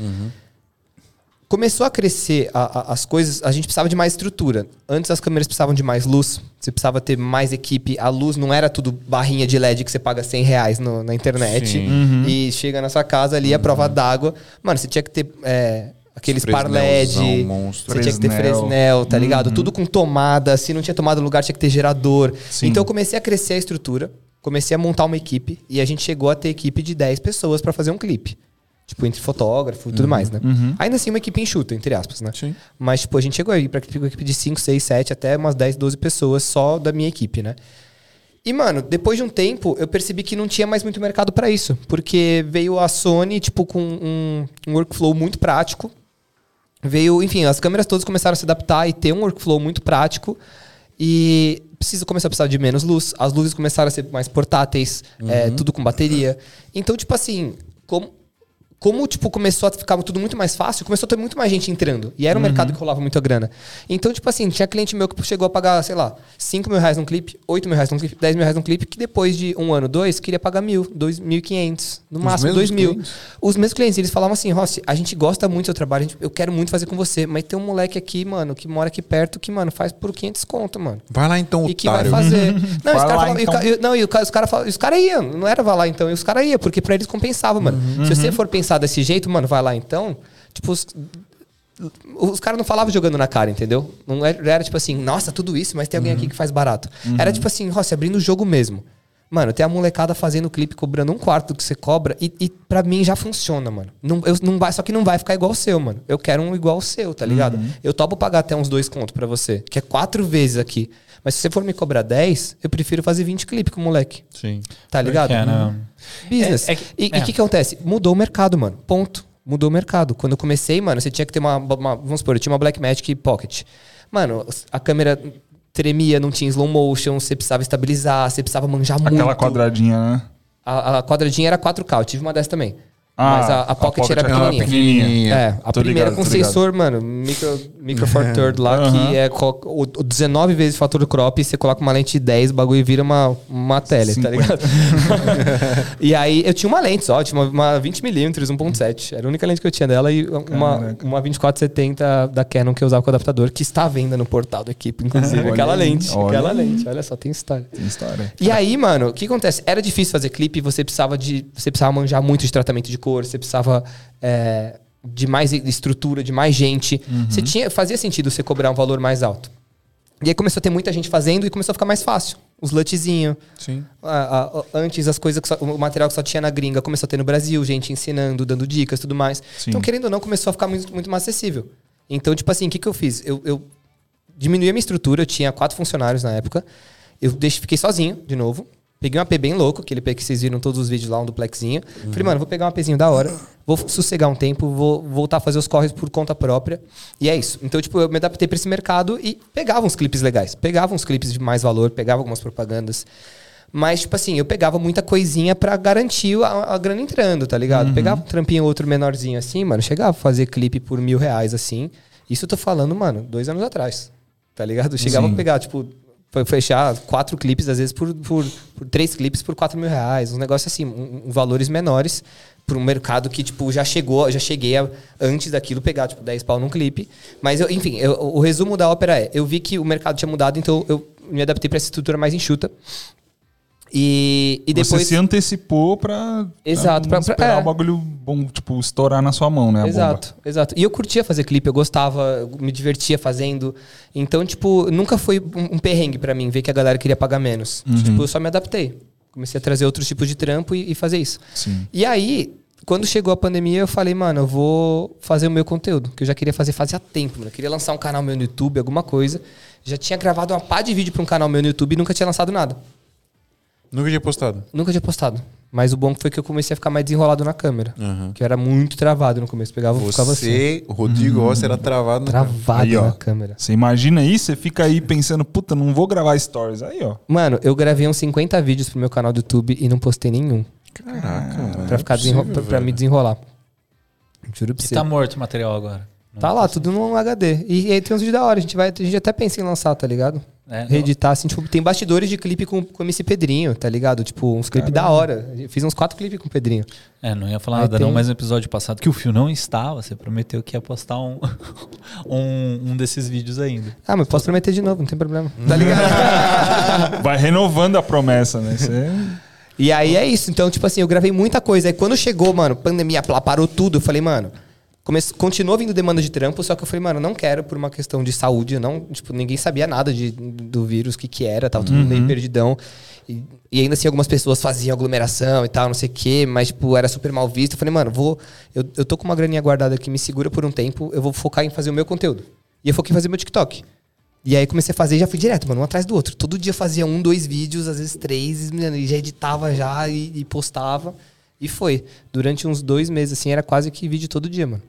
Começou a crescer a- a- as coisas, a gente precisava de mais estrutura. Antes as câmeras precisavam de mais luz, você precisava ter mais equipe. A luz não era tudo barrinha de LED que você paga 100 reais no- na internet Sim. e chega na sua casa ali a prova d'água. Mano, você tinha que ter é, Aqueles par LED. monstro. Você tinha que ter Fresnel. Tá ligado? Tudo com tomada. Se não tinha tomada no lugar, tinha que ter gerador. Sim. Então eu comecei a crescer a estrutura. Comecei a montar uma equipe. E a gente chegou a ter equipe de 10 pessoas pra fazer um clipe. Tipo, entre fotógrafo e tudo mais, né? Ainda assim, uma equipe enxuta, entre aspas, né? Sim. Mas, tipo, a gente chegou aí pra uma equipe de 5, 6, 7, até umas 10, 12 pessoas só da minha equipe, né? E, mano, depois de um tempo, eu percebi que não tinha mais muito mercado pra isso. Porque veio a Sony, tipo, com um, um workflow muito prático. Veio, enfim, as câmeras todas começaram a se adaptar e ter um workflow muito prático. E precisa começar a precisar de menos luz. As luzes começaram a ser mais portáteis, é, tudo com bateria. Então, tipo assim, como, como tipo, começou a ficar tudo muito mais fácil, começou a ter muito mais gente entrando. E era um mercado que rolava muita grana. Então, tipo assim, tinha cliente meu que chegou a pagar, sei lá, 5 mil reais num clipe, 8 mil reais num clipe, 10 mil reais num clipe, que depois de um ano, dois, queria pagar mil, dois, mil e quinhentos, no Os máximo mesmos dois mil. clientes? Os meus clientes, eles falavam assim, Rossi, a gente gosta muito do seu trabalho, gente- eu quero muito fazer com você, mas tem um moleque aqui, mano, que mora aqui perto, que, mano, faz por 500 conto, mano. Vai lá então, E que vai fazer. Não, Vai os caras e então. ca- não, e os caras os caras iam, não era vai lá então, e os caras iam, porque pra eles compensava, mano. Uhum. Se você for pensar desse jeito, mano, vai lá então, tipo, os, os caras não falavam jogando na cara, entendeu? Não era, era tipo assim, nossa, tudo isso, mas tem alguém Uhum. aqui que faz barato. Era tipo assim, Rossi, abrindo o jogo mesmo. Mano, tem a molecada fazendo clipe cobrando um quarto do que você cobra e, e pra mim já funciona, mano. Não, eu, não vai, só que não vai ficar igual o seu, mano. Eu quero um igual o seu, tá ligado? Uhum. Eu topo pagar até uns dois contos pra você, que é quatro vezes aqui. Mas se você for me cobrar 10, eu prefiro fazer 20 clipes com o moleque. Sim. Tá ligado? É, né? Business. É- é e o é. que, que acontece? Mudou o mercado, mano. Ponto. Mudou o mercado. Quando eu comecei, mano, você tinha que ter uma, uma- Vamos supor, eu tinha uma Blackmagic Pocket. Mano, a câmera tremia, não tinha slow motion, você precisava estabilizar, você precisava manjar muito. Aquela quadradinha, né? A, a quadradinha era 4K, eu tive uma dessa também. Ah, Mas a, a a Pocket, Pocket era era pequenininha. pequenininha. É, a Tô primeira ligado, com sensor, mano, micro, micro four third lá, que é o, o 19 vezes fator crop, e você coloca uma lente de 10, o bagulho vira uma, uma tele, tá 50. ligado? e aí eu tinha uma lente só, tinha uma, uma 20mm, 1.7. Era a única lente que eu tinha dela e uma, Caraca. uma 2470 da Canon que eu usava com adaptador, que está à venda no portal do equipe, inclusive. Olha aquela lente, olha aquela lente. Olha só, tem história. Tem história. E aí, mano, o que acontece? Era difícil fazer clipe, você precisava de. Você precisava manjar muito de tratamento de cor, você precisava é, de mais estrutura, de mais gente. Você tinha, fazia sentido você cobrar um valor mais alto. E aí começou a ter muita gente fazendo e começou a ficar mais fácil. Os LUTzinho. Sim. a- a- antes as coisas que só- o material que só tinha na gringa começou a ter no Brasil, gente ensinando, dando dicas, tudo mais. Sim. Então, querendo ou não, começou a ficar muito, muito mais acessível. Então, tipo assim, o que, que eu fiz? Eu, eu diminuí a minha estrutura, eu tinha quatro funcionários na época. Eu deixei, fiquei sozinho, de novo. Peguei um AP bem louco, aquele AP que vocês viram todos os vídeos lá, um duplexinho. Falei, mano, vou pegar um APzinho da hora, vou sossegar um tempo, vou voltar a fazer os corres por conta própria. E é isso. Então, tipo, eu me adaptei pra esse mercado e pegava uns clipes legais. Pegava uns clipes de mais valor, pegava algumas propagandas. Mas, tipo assim, eu pegava muita coisinha pra garantir a, a grana entrando, tá ligado? Pegava um trampinho outro menorzinho assim, mano. Chegava a fazer clipe por mil reais, assim. Isso eu tô falando, mano, dois anos atrás. Tá ligado? Chegava Sim. a pegar, tipo, foi fechar quatro clipes, às vezes, por, por, por três clipes por quatro mil reais. Um negócio assim, um- um valores menores para um mercado que, tipo, já chegou, já cheguei a, antes daquilo pegar, tipo, 10 pau num clipe. Mas, eu, enfim, eu- o resumo da ópera é, eu vi que o mercado tinha mudado, então eu me adaptei para essa estrutura mais enxuta. E, e depois... Você se antecipou pra, Exato, pra- pra- esperar é. o bagulho bom, tipo, estourar na sua mão, né? a bomba. Exato, exato. E eu curtia fazer clipe, eu gostava, me divertia fazendo. Então, tipo, nunca foi um, um perrengue pra mim ver que a galera queria pagar menos. Uhum. Tipo, eu só me adaptei. Comecei a trazer outros tipos de trampo e, e fazer isso. Sim. E aí, quando chegou a pandemia, eu falei, mano, eu vou fazer o meu conteúdo, que eu já queria fazer fazia tempo, mano. Eu queria lançar um canal meu no YouTube, alguma coisa. Já tinha gravado uma pá de vídeo pra um canal meu no YouTube e nunca tinha lançado nada. Nunca tinha postado. Nunca tinha postado. Mas o bom foi que eu comecei a ficar mais desenrolado na câmera. Que eu era muito travado no começo. Pegava e ficava assim. Você, o Rodrigo Rossi, era travado no Travado Aí, na câmera. Você imagina isso, você fica aí pensando, puta, não vou gravar stories. Aí, ó. Mano, eu gravei uns 50 vídeos pro meu canal do YouTube e não postei nenhum. Caraca, mano. Pra, ficar é possível, pra, me desenrolar. Juro pra E você. tá morto o material agora. Não Tá lá, tudo num HD. E, aí tem uns vídeos da hora. A gente, vai, a gente até pensa em lançar, tá ligado? É, Reeditar, assim, tipo, tem bastidores de clipe com, com o MC Pedrinho, tá ligado? Tipo, uns clipes da hora. Eu fiz uns quatro clipes com o Pedrinho. É, não ia falar Aí nada tem- não, mas no episódio passado que o Fio não estava, você prometeu que ia postar um, um, um desses vídeos ainda. Ah, mas posso prometer de novo, não tem problema. Tá ligado? Vai renovando a promessa, né? Você... E aí é isso. Então, tipo assim, eu gravei muita coisa. Aí quando chegou, mano, pandemia, parou tudo. Eu falei, mano, Come... Continuou vindo demanda de trampo, só que eu falei, mano, eu não quero por uma questão de saúde. Não, tipo, ninguém sabia nada de, do vírus, o que, que era, tava todo mundo meio perdidão. E, e ainda assim, algumas pessoas faziam aglomeração e tal, não sei o quê, mas, tipo, era super mal visto. Eu falei, mano, vou. Eu, eu tô com uma graninha guardada aqui, me segura por um tempo, eu vou focar em fazer o meu conteúdo. E eu foquei em fazer meu TikTok. E aí comecei a fazer e já fui direto, mano, um atrás do outro. Todo dia fazia um, dois vídeos, às vezes três, e já editava já e, e postava. E foi. Durante uns dois meses, assim, era quase que vídeo todo dia, mano.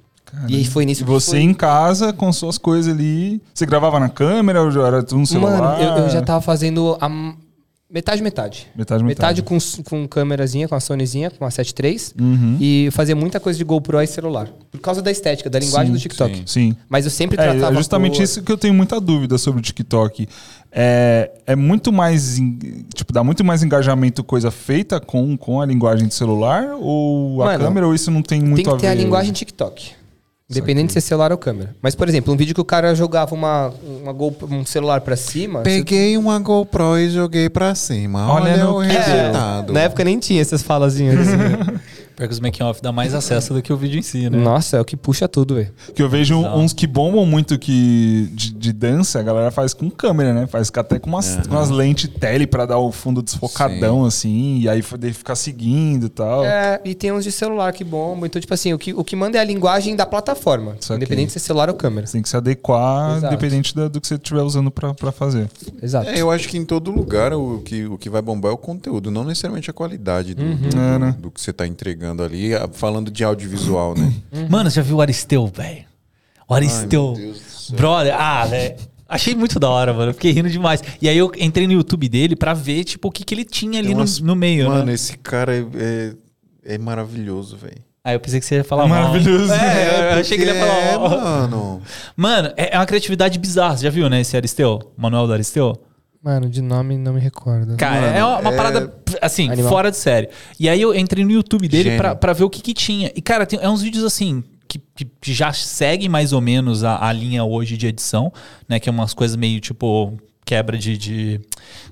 E aí foi nisso E você foi. em casa, com suas coisas ali. Você gravava na câmera ou já era tudo no celular? Mano, eu, eu já tava fazendo a metade, metade. Metade, metade. Metade com, com câmerazinha, com a Sonyzinha, com a 7.3. Uhum. E fazia muita coisa de GoPro e celular. Por causa da estética, da linguagem Sim, do TikTok. sim. Sim. Mas eu sempre É, tratava é justamente com- isso que eu tenho muita dúvida sobre o TikTok. É, é muito mais. Tipo, dá muito mais engajamento coisa feita com, com a linguagem de celular ou a Mano, câmera, ou isso não tem muito Tem que a ter ver? a linguagem TikTok. Independente de ser celular ou câmera. Mas, por exemplo, um vídeo que o cara jogava uma, uma GoPro, um celular pra cima. Peguei uma GoPro e joguei pra cima. Olha Olha, o você- resultado. Na época nem tinha essas falazinhas assim. né? Pior que os making-off dá mais acesso do que o vídeo em si, né? Nossa, é o que puxa tudo, velho. Que eu vejo Exato. uns que bombam muito que de, de dança, a galera faz com câmera, né? Faz até com umas, com umas lentes tele pra dar o fundo desfocadão, assim, e aí ficar seguindo e tal. É, e tem uns de celular que bombam. Então, tipo assim, o que, o que manda é a linguagem da plataforma. Independente de ser celular ou câmera. Você tem que se adequar, Exato. independente da- do que você estiver usando pra, pra fazer. Exato. É, eu acho que em todo lugar o que, o que vai bombar é o conteúdo, não necessariamente a qualidade do, do, É, né? do que você tá entregando ali, a- falando de audiovisual, né? Mano, você já viu o Aristeu, velho? O Aristeu. céu. Brother, ah, velho. Achei muito da hora, mano. Fiquei rindo demais. E aí eu entrei no YouTube dele pra ver, tipo, o que, que ele tinha ali Tem no, umas- no meio, Mano, né? esse cara é, é, é maravilhoso, velho. Aí eu pensei que você ia falar É mal. maravilhoso. É, eu achei que ele ia falar É, mal. mano. Mano, é é uma criatividade bizarra. Você já viu, né, esse Aristeu? O Manuel do Aristeu? Mano, de nome não me recordo. Cara, Mano, é uma, uma é- parada, assim, Animal. fora de série. E aí eu entrei no YouTube dele pra, pra ver o que que tinha. E, cara, tem, é uns vídeos assim. Que, que- já seguem mais ou menos a, a linha hoje de edição, né? Que é umas coisas meio tipo quebra de. de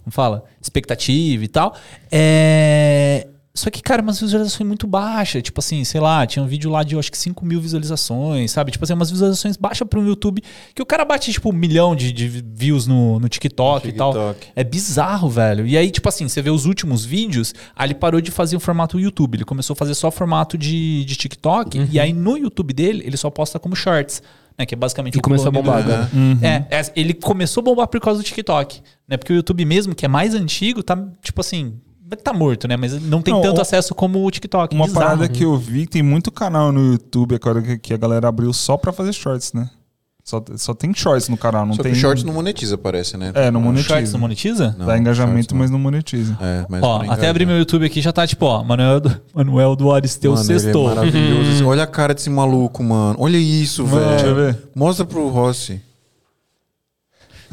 como fala? Expectativa e tal. É. Só que, cara, umas visualizações muito baixas. Tipo assim, sei lá, tinha um vídeo lá de eu acho que 5 mil visualizações, sabe? Tipo assim, umas visualizações baixas para um YouTube que o cara bate, tipo, um milhão de, de views no, no TikTok, e tal. TikTok. É bizarro, velho. E aí, tipo assim, você vê os últimos vídeos, aí ele parou de fazer o formato YouTube. Ele começou a fazer só formato de, de TikTok. E aí no YouTube dele, ele só posta como shorts. Né, que é basicamente E o começou a bombar do- agora. É, é, ele começou a bombar por causa do TikTok. Né? Porque o YouTube mesmo, que é mais antigo, tá, tipo assim, tá morto, né? Mas não tem Não, tanto o- acesso como o TikTok. Uma Bizarro. parada que eu vi, tem muito canal no YouTube agora que, que a galera abriu só pra fazer shorts, né? Só, só tem shorts no canal, não Só tem. que shorts não monetiza, parece, né? É, não monetiza. Shorts não monetiza? Não, Dá engajamento, shorts não. mas não monetiza. É, mas Ó, até abri meu. YouTube aqui já tá tipo, ó, Manuel do, Manuel do Aristeu Mano, é sextou. maravilhoso. assim. Olha a cara desse maluco, mano. Olha isso, Mano, velho. deixa eu ver. Mostra pro Rossi.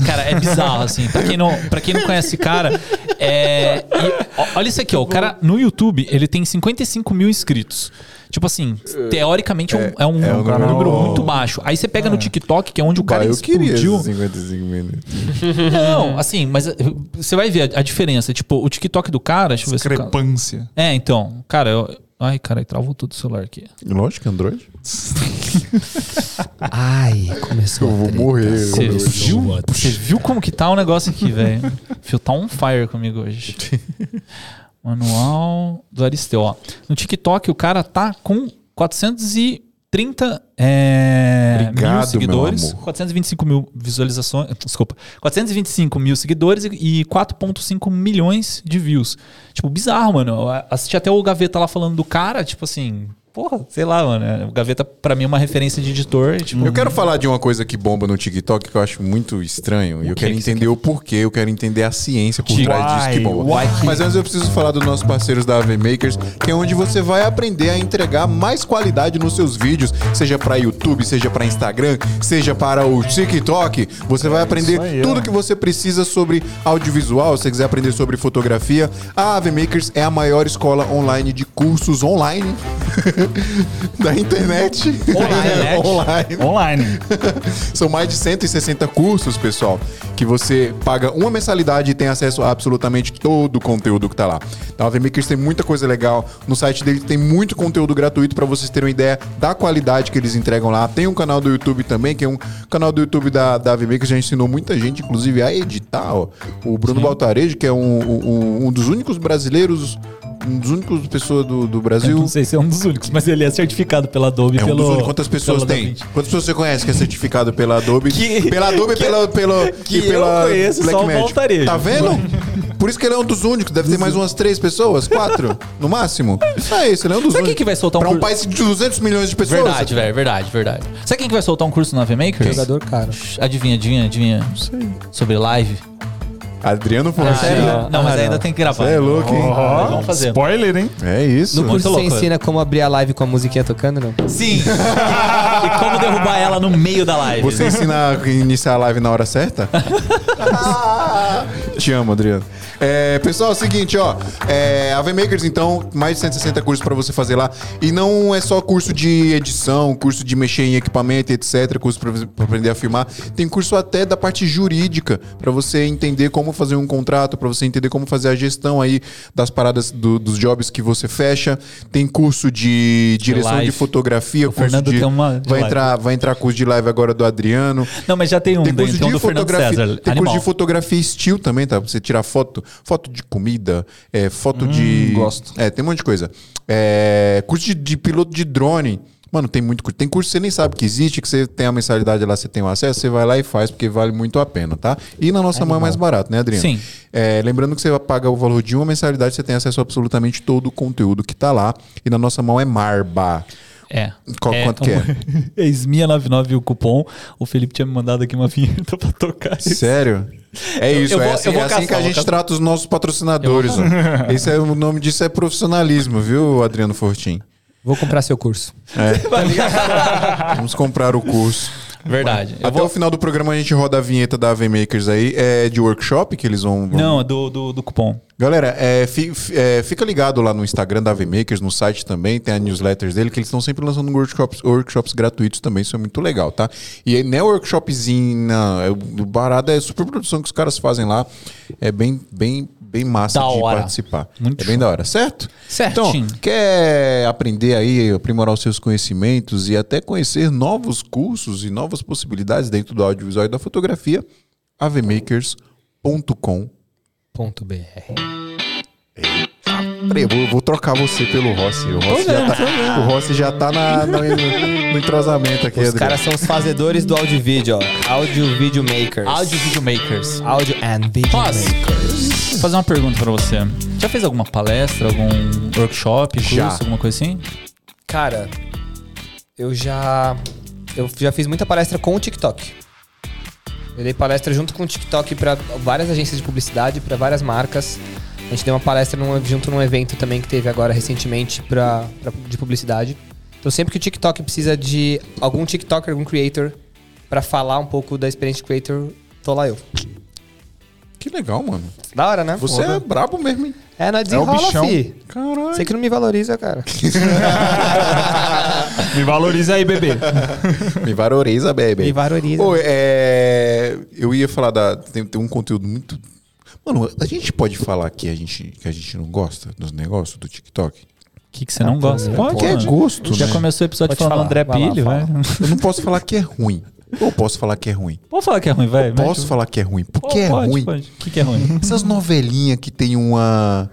Cara, é bizarro, assim. Pra quem não, pra quem não conhece esse cara, é. e, ó, olha isso aqui, ó. O cara no YouTube, ele tem 55 mil inscritos. Tipo assim, teoricamente é um, é um é um número, número- muito baixo. Aí você pega no TikTok, que é onde o cara Bah, eu queria explodiu. esses 55 minutos. Não, assim, mas eh, você vai ver a, a diferença. Tipo, o TikTok do cara, deixa eu ver se o cara... Discrepância. É, então, cara, eu... Ai, cara, travou tudo o celular aqui. Lógico que Android. Ai, começou. Eu vou morrer. Você viu, você viu como que tá o negócio aqui, velho? Fio tá on fire comigo hoje. Manual do Aristeu, ó. No TikTok o cara tá com 430 é, mil Obrigado, meu seguidores, amor. 425 mil visualizações, desculpa, 425 mil seguidores e 4.5 milhões de views. Tipo, bizarro, mano. Eu assisti até o Gaveta lá falando do cara, tipo assim, porra, sei lá, mano. O Gaveta pra mim é uma referência de editor, tipo, Eu quero falar de uma coisa que bomba no TikTok que eu acho muito estranho. E eu que quero que entender o porquê, eu quero entender a ciência por Why? trás disso que bomba. Why? Mas antes eu preciso falar dos nossos parceiros da AV Makers, que é onde você vai aprender a entregar mais qualidade nos seus vídeos, seja para YouTube, seja para Instagram, seja para o TikTok. Você vai aprender isso aí, tudo ó. que você precisa sobre audiovisual, se você quiser aprender sobre fotografia. A AV Makers é a maior escola online de cursos online da internet. Online. Online. Online. São mais de 160 cursos, pessoal, que você paga uma mensalidade e tem acesso a absolutamente todo o conteúdo que tá lá. Então, a VMakers tem muita coisa legal. No site deles tem muito conteúdo gratuito para vocês terem uma ideia da qualidade que eles entregam lá. Tem um canal do YouTube também, que é um canal do YouTube da, da VMakers, já ensinou muita gente, inclusive, a editar. Ó. O Bruno Baltarejo, que é um, um, um dos únicos brasileiros, um dos únicos pessoas do, do Eu Brasil. não sei se é um dos únicos, mas ele é certificado pela Adobe É um pelo. dos únicos. Quantas pessoas tem? Quantas pessoas você conhece que é certificado pela Adobe? Que- pela Adobe e que- pela, pela, que e pela eu conheço só o. Voltarejo. Tá vendo? Por isso que ele é um dos únicos. Deve ter mais umas três pessoas, quatro, no máximo. É isso, ele é um dos Sabe quem únicos. que vai soltar um Pra um cur- país de 200 milhões de pessoas. Verdade, velho, verdade, verdade. Sabe quem que vai soltar um curso na VMakers? Jogador caro. Adivinha, adivinha, adivinha. Sobre live. Adriano Ah, Fonseca. sério? não, mas ainda tem que gravar. Cê é louco, hein? Mas Vamos fazer. Spoiler, hein? É isso. No curso você ensina como abrir a live com a musiquinha tocando, não? Sim. e como derrubar ela no meio da live. Você ensina a iniciar a live na hora certa? Te amo, Adriano. É, pessoal, é o seguinte, ó. É, a VMakers, então, mais de 160 cursos pra você fazer lá. E não é só curso de edição, curso de mexer em equipamento, etc. Curso pra, pra aprender a filmar. Tem curso até da parte jurídica, pra você entender como fazer um contrato, pra você entender como fazer a gestão aí das paradas do- dos jobs que você fecha. Tem curso de direção de live. fotografia. O curso Fernando de, tem uma de vai live. entrar, vai entrar curso de live agora do Adriano. Não, mas já tem um, Tem curso então de fotografia, César. tem Animal. curso de fotografia estilo também, tá? Você tirar foto, foto de comida, é, foto de. gosto. É, tem um monte de coisa. É, curso de, de piloto de drone. Mano, tem muito curso. Tem curso que você nem sabe que existe, que você tem a mensalidade lá, você tem o acesso, você vai lá e faz, porque vale muito a pena, tá? E na nossa mão é mais barato, né, Adriano? Sim. É, lembrando que você paga o valor de uma mensalidade, você tem acesso a absolutamente todo o conteúdo que tá lá. E na nossa mão é Marba. É. Qual- quanto que é? é Esmia99 o cupom. O Felipe tinha me mandado aqui uma vinheta pra tocar. isso. Sério? É isso, eu é vou- assim, eu vou é assim que a vou gente trata os nossos patrocinadores. ó. Esse é, o nome disso é profissionalismo, viu, Adriano Fortin? Vou comprar seu curso. Vamos comprar o curso. Verdade. Até vou- o final do programa a gente roda a vinheta da AV Makers aí. É de workshop que eles vão. vão- Não, é do, do, do cupom. Galera, é, fi- é, fica ligado lá no Instagram da AV Makers, no site também, tem a newsletters dele, que eles estão sempre lançando workshops, workshops gratuitos também, isso é muito legal, tá? E aí, não é workshopzinho, não, é, o barato é super produção que os caras fazem lá, é bem, bem, bem massa Da de hora. participar. Muito é bem da hora, certo? Certinho. Então, quer aprender aí, aprimorar os seus conhecimentos e até conhecer novos cursos e novas possibilidades dentro do audiovisual e da fotografia, avmakers.com Eu vou, vou trocar você pelo Rossi. O Rossi, já, tá, o Rossi já tá na- no, no entrosamento aqui, Os Adriano. caras são os fazedores do áudio vídeo, ó. Áudio Video Makers. Audio Video Makers. Áudio and Video Ross, Makers. vou fazer uma pergunta pra você. Já fez alguma palestra, algum workshop, curso, Já. alguma coisa assim? Cara, eu já. Eu já fiz muita palestra com o TikTok. Eu dei palestra junto com o TikTok para várias agências de publicidade, para várias marcas. A gente deu uma palestra num- junto num evento também que teve agora recentemente pra, pra- de publicidade. Então sempre que o TikTok precisa de algum TikToker, algum creator, pra falar um pouco da experiência de creator, tô lá eu. Que legal, mano. Da hora, né? Você é brabo mesmo, hein? É, não É o desenrola, bichão. fi. Caralho. Você que não me valoriza, cara. Me valoriza aí, bebê. Me valoriza, baby. Me valoriza. Ô, é, eu ia falar da. Tem, tem um conteúdo muito. Mano, a gente pode falar que a gente, que a gente não gosta dos negócios do TikTok? O que, que você não gosta? mim, Pode, Que é gosto, Já né? começou o episódio Pode falando falar, André vai lá, Pilho, fala. vai. Eu não posso falar que é ruim. Ou posso falar que é ruim? Pode falar que é ruim, vai. Posso Mete- falar que é ruim. Porque é pode, ruim. O que, que é ruim? Essas novelinhas que tem uma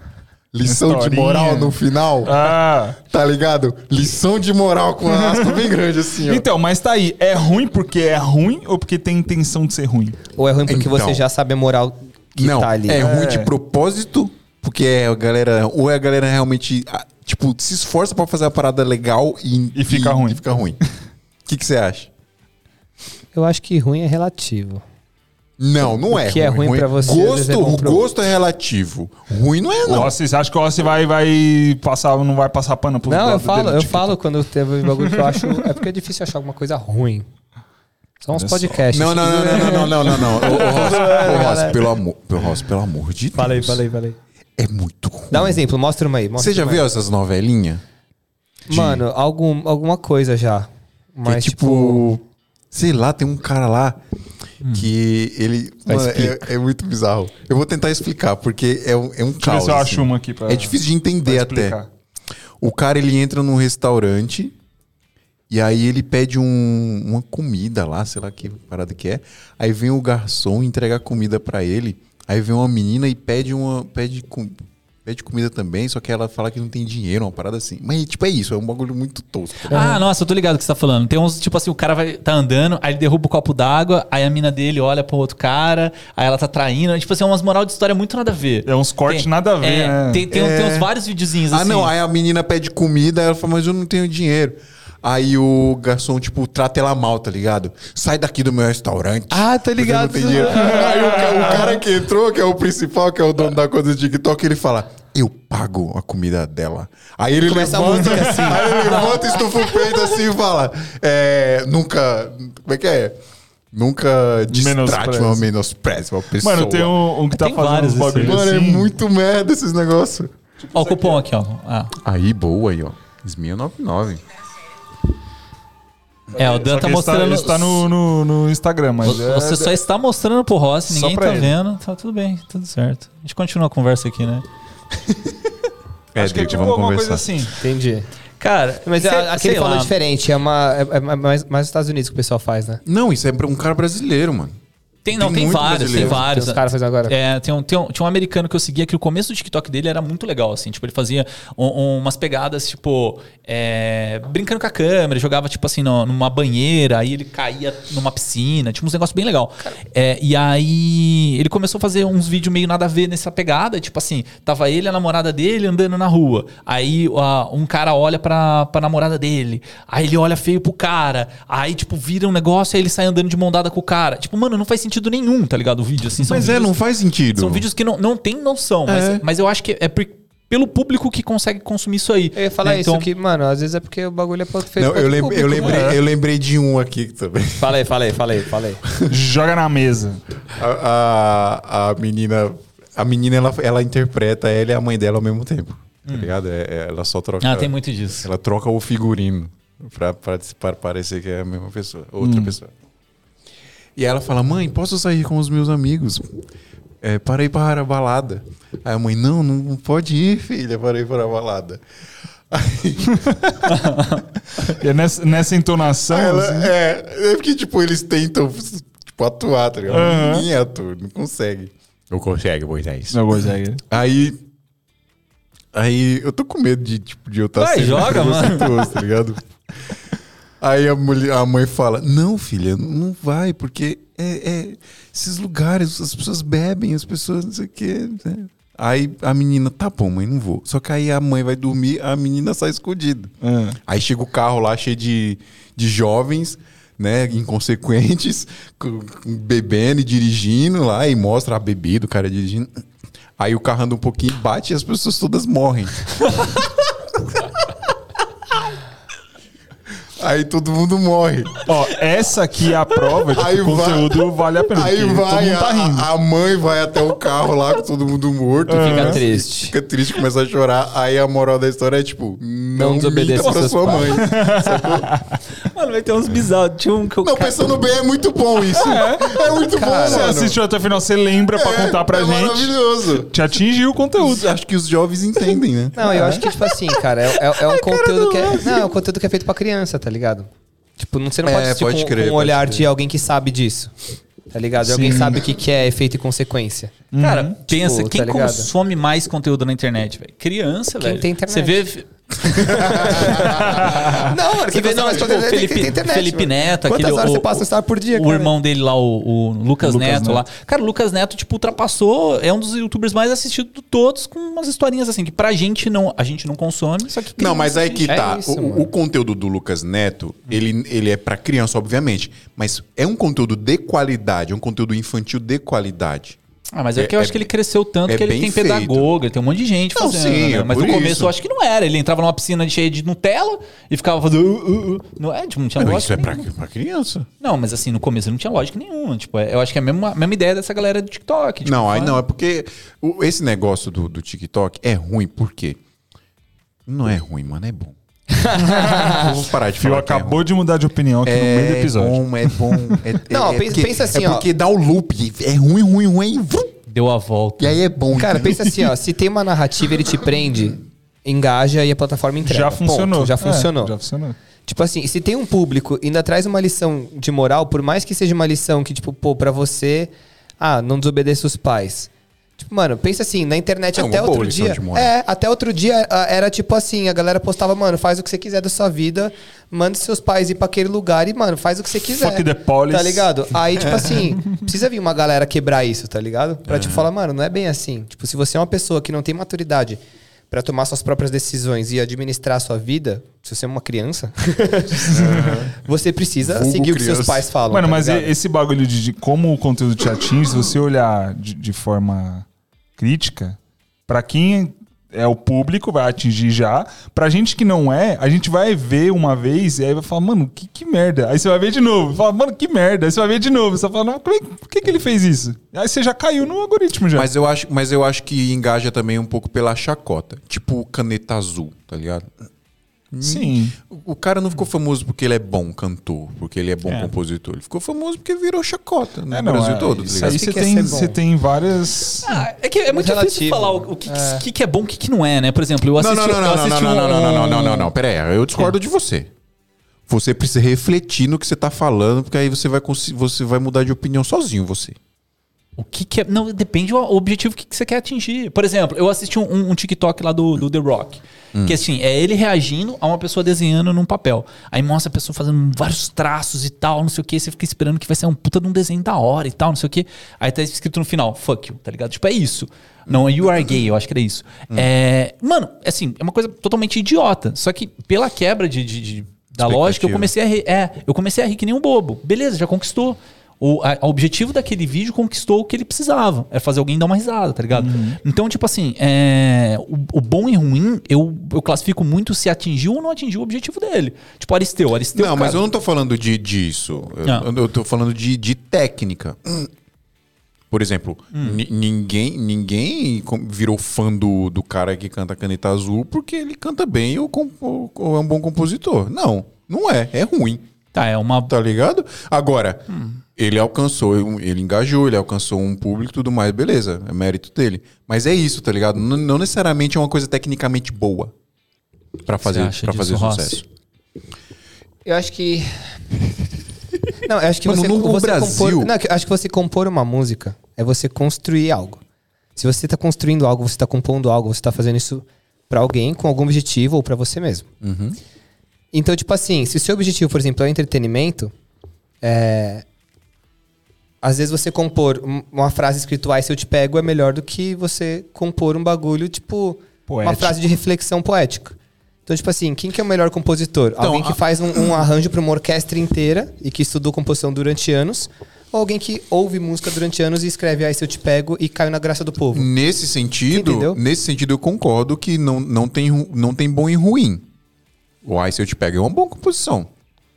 lição de Historinha. moral no final, Ah. tá ligado? Lição de moral com a aspa bem grande assim, ó. Então, mas tá aí. É ruim porque é ruim ou porque tem intenção de ser ruim? Ou é ruim porque Então. você já sabe a moral que não, tá ali. é ruim É. de propósito, porque é a galera, ou é a galera realmente, ah, tipo, se esforça pra fazer a parada legal e, E fica ruim. E fica ruim. O que você acha? Eu acho que ruim é relativo. Não, não O é. que é ruim pra você, às Gosto, é o gosto é relativo. Ruim não é, O não. Rossi, você acha que o Rossi vai, vai passar, não vai passar pano pro Não, eu falo, eu falo quando teve um bagulho que eu acho. É porque é difícil achar alguma coisa ruim. São uns podcasts. Não, não, não, não, não, não, não, não. Ô, Ross, pelo amor, Ross, pelo amor de Deus. Falei, falei, falei. É muito ruim. Dá um exemplo, mostra uma aí. mostra Você já uma viu aí. essas novelinhas? De- Mano, algum, alguma coisa já. que é Mas, tipo, Sei lá, tem um cara lá Hum. que ele. Vai, Mano, é, é muito bizarro. Eu vou tentar explicar, porque é um, é um Deixa eu ver caos. se eu assim. acho uma aqui pra. É difícil de entender até. O cara ele entra num restaurante e aí ele pede um- uma comida lá, sei lá que parada que é. Aí vem o garçom entregar comida pra ele. Aí vem uma menina e pede uma pede com- pede comida também, só que ela fala que não tem dinheiro, uma parada assim. Mas tipo é isso, é um bagulho muito tosco. Ah, nossa, eu tô ligado o que você tá falando. Tem uns, tipo assim, o cara vai tá andando, aí ele derruba o copo d'água, aí a mina dele olha pro outro cara, aí ela tá traindo. Tipo assim, é umas moral de história muito nada a ver. É uns cortes nada a ver, é, né? Tem, tem, É. tem uns vários videozinhos Ah, assim. não, aí a menina pede comida, ela fala, mas eu não tenho dinheiro. Aí o garçom, tipo, trata ela mal, tá ligado? Sai daqui do meu restaurante. Ah, tá Você ligado. não tem dinheiro. Aí o, o cara que entrou, que é o principal, que é o dono da conta do TikTok, ele fala: Eu pago a comida dela. Aí ele Começa a levanta, música assim. aí ele levanta, estufa o peito assim e fala: é, Nunca. Como é que é? Nunca Menospreze. uma menospreze uma pessoa. Mano, tem um, um que tá Tem fazendo uns bagulho assim. Mano, é assim. muito merda esses negócios. Ó, o cupom aqui, ó. Ah. Aí, boa aí, ó. Esmia 99. É, o Dan tá mostrando. esse tá no, no, no Instagram, mas. é- Você só está mostrando pro Rossi, ninguém tá ele. vendo. Tá tudo bem, tudo certo. A gente continua a conversa aqui, né? Acho que é tipo alguma coisa assim. Entendi. Cara, Mas sei- a- aquele falou lá. diferente. É, uma, é, é mais, mais nos Estados Unidos que o pessoal faz, né? Não, isso é pra um cara brasileiro, mano. Tem, não, Tem tem, vários, tem vários. Tem caras agora. É, tem um, tem um- tinha um americano que eu seguia que o começo do TikTok dele era muito legal, assim. Tipo, ele fazia um- um- umas pegadas, tipo, é, brincando com a câmera, jogava, tipo assim, no- numa banheira, aí ele caía numa piscina, tinha uns negócios bem legal. É, e aí ele começou a fazer uns vídeos meio nada a ver nessa pegada, tipo assim, tava ele e a namorada dele andando na rua. Aí a- um cara olha pra, pra namorada dele, aí ele olha feio pro cara, aí, tipo, vira um negócio, aí ele sai andando de mão dada com o cara. Tipo, mano, não faz sentido nenhum, tá ligado? O vídeo, assim. São Mas é, vídeos- não faz sentido. são vídeos que não, não tem noção, É. mas, mas eu acho que é pelo público que consegue consumir isso aí. Eu ia falar né? isso que, mano, às vezes é porque o bagulho é feito Não, eu, lembrei, eu, lembrei, mano. eu lembrei de um aqui também. Falei, falei, falei, falei. Joga na mesa. A, a, a menina, a menina ela, ela interpreta ela e a mãe dela ao mesmo tempo. Tá ligado? É- é- ela só troca. Ah, tem muito disso. Ela troca o figurino pra, pra, pra parecer que é a mesma pessoa, outra pessoa. E ela fala: Mãe, posso sair com os meus amigos? É, para ir para a balada. Aí a mãe: Não, não pode ir, filha, para ir para a balada. Aí, E é nessa, nessa entonação. Ela, assim, é, é porque, tipo, eles tentam, tipo, atuar, tá ligado? Aham. Ninguém é ator, não consegue. Não consegue, Moisés. Não consegue. Aí. Aí eu tô com medo de, tipo, de eu estar Vai, joga, mano. tá ligado? Aí a, mulher, a mãe fala: Não, filha, não vai, porque é, é- esses lugares, as pessoas bebem, as pessoas não sei o quê. né? Aí a menina, tá bom, mãe, não vou. Só que aí a mãe vai dormir, a menina sai escondida. Ah. Aí chega o carro lá cheio de, de jovens, né, inconsequentes, bebendo e dirigindo lá, e mostra a bebida, o cara dirigindo. Aí o carro anda um pouquinho, bate e as pessoas todas morrem. Aí todo mundo morre. Ó, essa aqui é a prova de que Aí o vai- conteúdo vale a pena. Aí vai, tá a, a mãe vai até o carro lá com todo mundo morto. Fica né? triste. Fica triste, começa a chorar. Aí a moral da história é tipo, não, desobedeça minta pra seus sua pais. mãe. Mano, vai ter uns bizarros. Tinha um que eu. Não, pensando bem, é muito bom isso. É, muito bom, Você mano. assistiu até o final, você lembra pra É, contar pra é gente. maravilhoso. Te atingiu o conteúdo. Acho que os jovens entendem, né? Não, eu acho que, tipo assim, cara, é, é- é um conteúdo que é. Não, é um conteúdo que é feito pra criança, tá ligado? Tipo, não, você não É, pode assistir pode com, crer, um pode olhar crer. de alguém que sabe disso. Tá ligado? De alguém que sabe o que, que é efeito e consequência. Cara, pensa, Tipo, quem tá consome mais conteúdo na internet, velho? Criança, Quem velho. tem internet. Você vê. Não, mano, Você vê, não, tipo, o Felipe, Felipe Neto, Quantas aquele. horas o, você passa no Star por dia, o cara? irmão dele lá, o, o Lucas, Lucas Neto, Neto. lá. Cara, o Lucas Neto, tipo, ultrapassou. É um dos youtubers mais assistidos de todos, com umas historinhas assim, que pra gente não. A gente não consome, só que. Não, mas aí que É tá. isso, o, o conteúdo do Lucas Neto, ele, ele é pra criança, obviamente. Mas é um conteúdo de qualidade, é um conteúdo infantil de qualidade. Ah, mas é, É- que eu acho é- que ele cresceu tanto é que ele tem feito. pedagoga, ele tem um monte de gente Não, fazendo. sim, né? é Mas no começo isso. eu acho que não era. Ele entrava numa piscina cheia de Nutella e ficava fazendo. Uh, uh, uh. Não é, tipo, não tinha Não, lógica. isso é pra, nenhuma. pra criança. Não, mas assim, no começo não tinha lógica nenhuma. Tipo, é- eu acho que é a mesma, a mesma ideia dessa galera do TikTok. tipo, não, aí não, é porque o- esse negócio do, do TikTok é ruim, por quê? Não é ruim, mano, é bom. Vamos parar de Fio falar. que é acabou de mudar de opinião aqui no meio do episódio. bom, é bom. É, Não, é, pensa- porque- pensa assim, É ó. porque dá o loop. É ruim, ruim, ruim. vrum, Deu a volta. E aí é bom. Cara, pensa assim, ó. Se tem uma narrativa, ele te prende, engaja e a plataforma entrega. Já Ponto. funcionou. já É, funcionou. já funcionou. Tipo assim, se tem um público e ainda traz uma lição de moral, por mais que seja uma lição que, tipo, pô, pra você, ah, não desobedeça os pais. Tipo, mano, pensa assim, na internet É até outro dia. moral. É, até outro dia ah, era tipo assim, a galera postava, mano, faz o que você quiser da sua vida, manda seus pais ir pra aquele lugar e, mano, faz o que você quiser. Fuck the police. Tá ligado? Aí, tipo assim, precisa vir uma galera quebrar isso, tá ligado? Pra, É. tipo, falar, mano, não é bem assim. Tipo, se você é uma pessoa que não tem maturidade pra tomar suas próprias decisões e administrar a sua vida, se você é uma criança, você precisa Vulgo seguir o que seus pais falam. Mano, tá mas ligado? esse bagulho de, de como o conteúdo te atinge, se você olhar de, de forma crítica, pra quem é o público, vai atingir já. Pra gente que não é, a gente vai ver uma vez e aí vai falar, mano, que, que merda. Aí você vai ver de novo. Fala, mano, que merda. Aí você vai ver de novo. Você vai falar, não, como é, por que, que ele fez isso? Aí você já caiu no algoritmo já. Mas eu, acho, mas eu acho que engaja também um pouco pela chacota. Tipo caneta azul, tá ligado? Sim. O cara não ficou famoso porque ele é bom cantor, porque ele é bom É. compositor. Ele ficou famoso porque virou chacota no É, não, Brasil é, todo, tá isso ligado? aí você é tem, você tem várias. Ah, é que é muito Muito difícil relativo. falar o, o que, que, que é bom e o que, que não é, né? Por exemplo, eu Não, assisti, não, não, eu não, não, assisti não, um, não, não, não, não, não, não, um- Pera aí, eu discordo de você. Você precisa refletir no que você tá falando, porque aí você vai, você vai mudar de opinião sozinho, você. O que, que é. Não, depende do objetivo que, que você quer atingir. Por exemplo, eu assisti um, um TikTok lá do, do The Rock. Que assim, é ele reagindo a uma pessoa desenhando num papel. Aí mostra a pessoa fazendo vários traços e tal, não sei o que. Você fica esperando que vai ser um puta de um desenho da hora e tal, não sei o que. Aí tá escrito no final, fuck you, tá ligado? Tipo, é isso. Não, you are gay, eu acho que era isso. É, mano, assim, é uma coisa totalmente idiota. Só que pela quebra de, de- de- da lógica, eu comecei a rir. É, eu comecei a rir que nem um bobo. Beleza, já conquistou. O a- o objetivo daquele vídeo conquistou o que ele precisava. Era fazer alguém dar uma risada, tá ligado? Então, tipo assim, é, o, o bom e ruim, eu, eu classifico muito se atingiu ou não atingiu o objetivo dele. Tipo, Aristeu. Aristeu Não, mas cara, eu não tô falando de, disso. Eu, Não. eu tô falando de, de técnica. Por exemplo, Hum. ni- ninguém, ninguém com- virou fã do, do cara que canta Caneta Azul porque ele canta bem ou, com- ou- ou é um bom compositor. Não, não é. É ruim. Tá, é uma. Tá ligado? Agora, ele alcançou, ele engajou, ele alcançou um público e tudo mais, beleza, é mérito dele. Mas é isso, tá ligado? Não, não necessariamente é uma coisa tecnicamente boa pra fazer, pra fazer disso, Rossi? sucesso. Eu acho que. Não, eu acho que Mano, você, no- no você Brasil- compor. Não, eu acho que você compor uma música é você construir algo. Se você tá construindo algo, você tá compondo algo, você tá fazendo isso pra alguém com algum objetivo ou pra você mesmo. Então, tipo assim, se o seu objetivo, por exemplo, é o entretenimento, é. Às vezes você compor um- uma frase escrito se eu te pego é melhor do que você compor um bagulho, tipo, uma Poético. frase de reflexão poética. Então, tipo assim, quem que é o melhor compositor? Então, alguém que a- faz um, um arranjo para uma orquestra inteira e que estudou composição durante anos? Ou alguém que ouve música durante anos e escreve ai se eu te pego e caiu na graça do povo? Nesse sentido, Entendeu? nesse sentido eu concordo que não, não, tem, não tem bom e ruim. O Eu Te Pego é uma boa composição.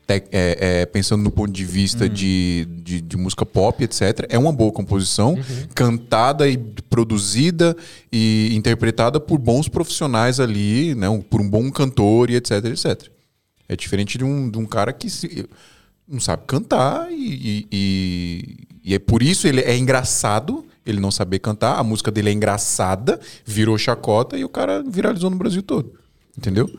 Te- é- é, pensando no ponto de vista de, de, de música pop, etc., é uma boa composição, cantada e produzida e interpretada por bons profissionais ali, né, um- por um bom cantor e etc, etc. É diferente de um, de um cara que se- não sabe cantar e, e- e- e é por isso ele é engraçado ele não saber cantar, a música dele é engraçada, virou chacota e o cara viralizou no Brasil todo. Entendeu?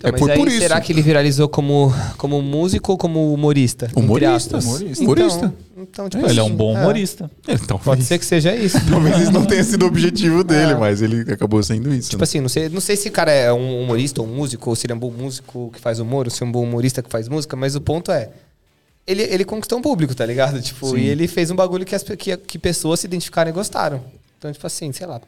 Então, é mas por, aí, por isso. será que ele viralizou como, como músico ou como humorista? Humorista, humorista. Então, Humorista. então, tipo Ele é assim, um bom humorista. É, talvez, Pode ser que seja isso. talvez isso não tenha sido o objetivo dele, É. mas ele acabou sendo isso. Tipo né? assim, não sei, não sei se o cara é um humorista ou um músico, ou se ele é um bom músico que faz humor, ou se é um bom humorista que faz música, mas o ponto é. Ele, ele conquistou um público, tá ligado? Tipo, e ele fez um bagulho que, as, que, que pessoas se identificaram e gostaram. Então, tipo assim, sei lá.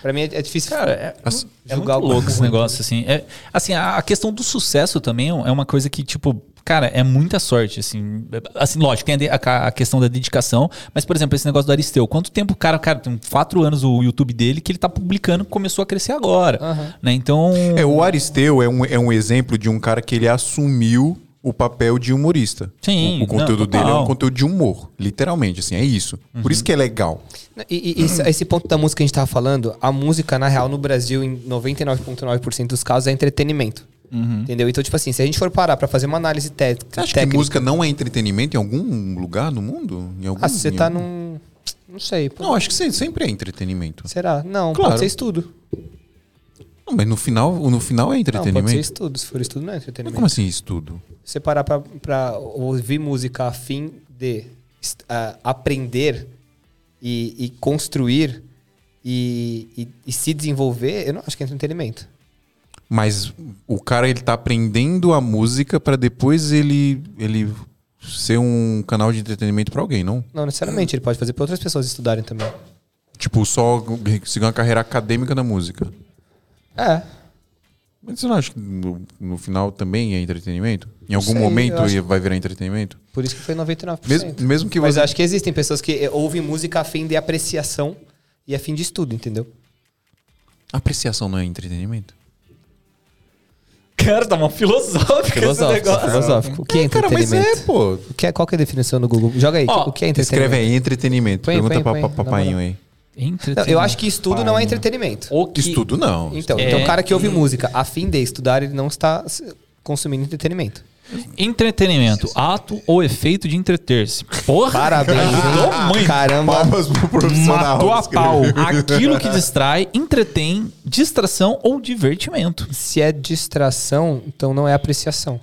Pra mim é, é difícil. Cara, é, Assim, é julgar muito o louco esse ruim. negócio, assim. É, assim, a, a questão do sucesso também é uma coisa que, tipo, cara, é muita sorte, assim. Assim, lógico, tem a, a- a questão da dedicação, mas, por exemplo, esse negócio do Aristeu. Quanto tempo o cara, cara, tem quatro anos o YouTube dele que ele tá publicando, começou a crescer agora, Aham. né? Então... É, o Aristeu é um, é um exemplo de um cara que ele assumiu o papel de humorista. Sim, O, o conteúdo não, dele é um conteúdo de humor, literalmente, assim, é isso. Por isso que é legal. E, e- esse, esse ponto da música que a gente tava falando, a música, na real, no Brasil, em 99,9% dos casos, é entretenimento. Entendeu? Então, tipo assim, se a gente for parar pra fazer uma análise té- Você acha técnica... que música não é entretenimento em algum lugar no mundo? Em algum, Ah, você em tá algum- num... Não sei. pô. Não, acho que se- sempre é entretenimento. Será? Não, Claro. pode ser estudo. Não, mas no final, no final é Não, entretenimento. pode ser estudo. Se for estudo, não é Mas entretenimento. como assim estudo? você parar pra, pra ouvir música a fim de ah, aprender e, e construir e, e- e se desenvolver, eu não acho que é entretenimento. Mas o cara ele tá aprendendo a música pra depois ele ele ser um canal de entretenimento pra alguém, não? Não necessariamente, ele pode fazer pra outras pessoas estudarem também. Tipo, só seguir uma carreira acadêmica na música. É. Mas você não acha que no, no final também é entretenimento? Em algum sei, momento acho- vai virar entretenimento? Por isso que foi 99%. Mesmo, mesmo que Mas você... acho que existem pessoas que eh, ouvem música a fim de apreciação e a fim de estudo, entendeu? Apreciação não é entretenimento? Cara, tá uma filosófica Filosófico, esse negócio. filosófico. O que é Cara, mas entretenimento? é, pô. O que é, qual que é a definição no Google? Joga aí. Ó, o que é entretenimento? Escreve aí, entretenimento. Põe, Pergunta põe, pra, põe, papainho moral. aí. Não, Entretenimento. eu acho que estudo não é entretenimento. O que- Estudo não. Então, É. então o cara que ouve música a fim de estudar, ele não está consumindo entretenimento. Entretenimento, ato ou efeito de entreter-se. Porra! Parabéns, mãe. Caramba. Palmas pro profissional. Matou a pau. Aquilo que distrai, entretém, distração ou divertimento. Se é distração, então não é apreciação.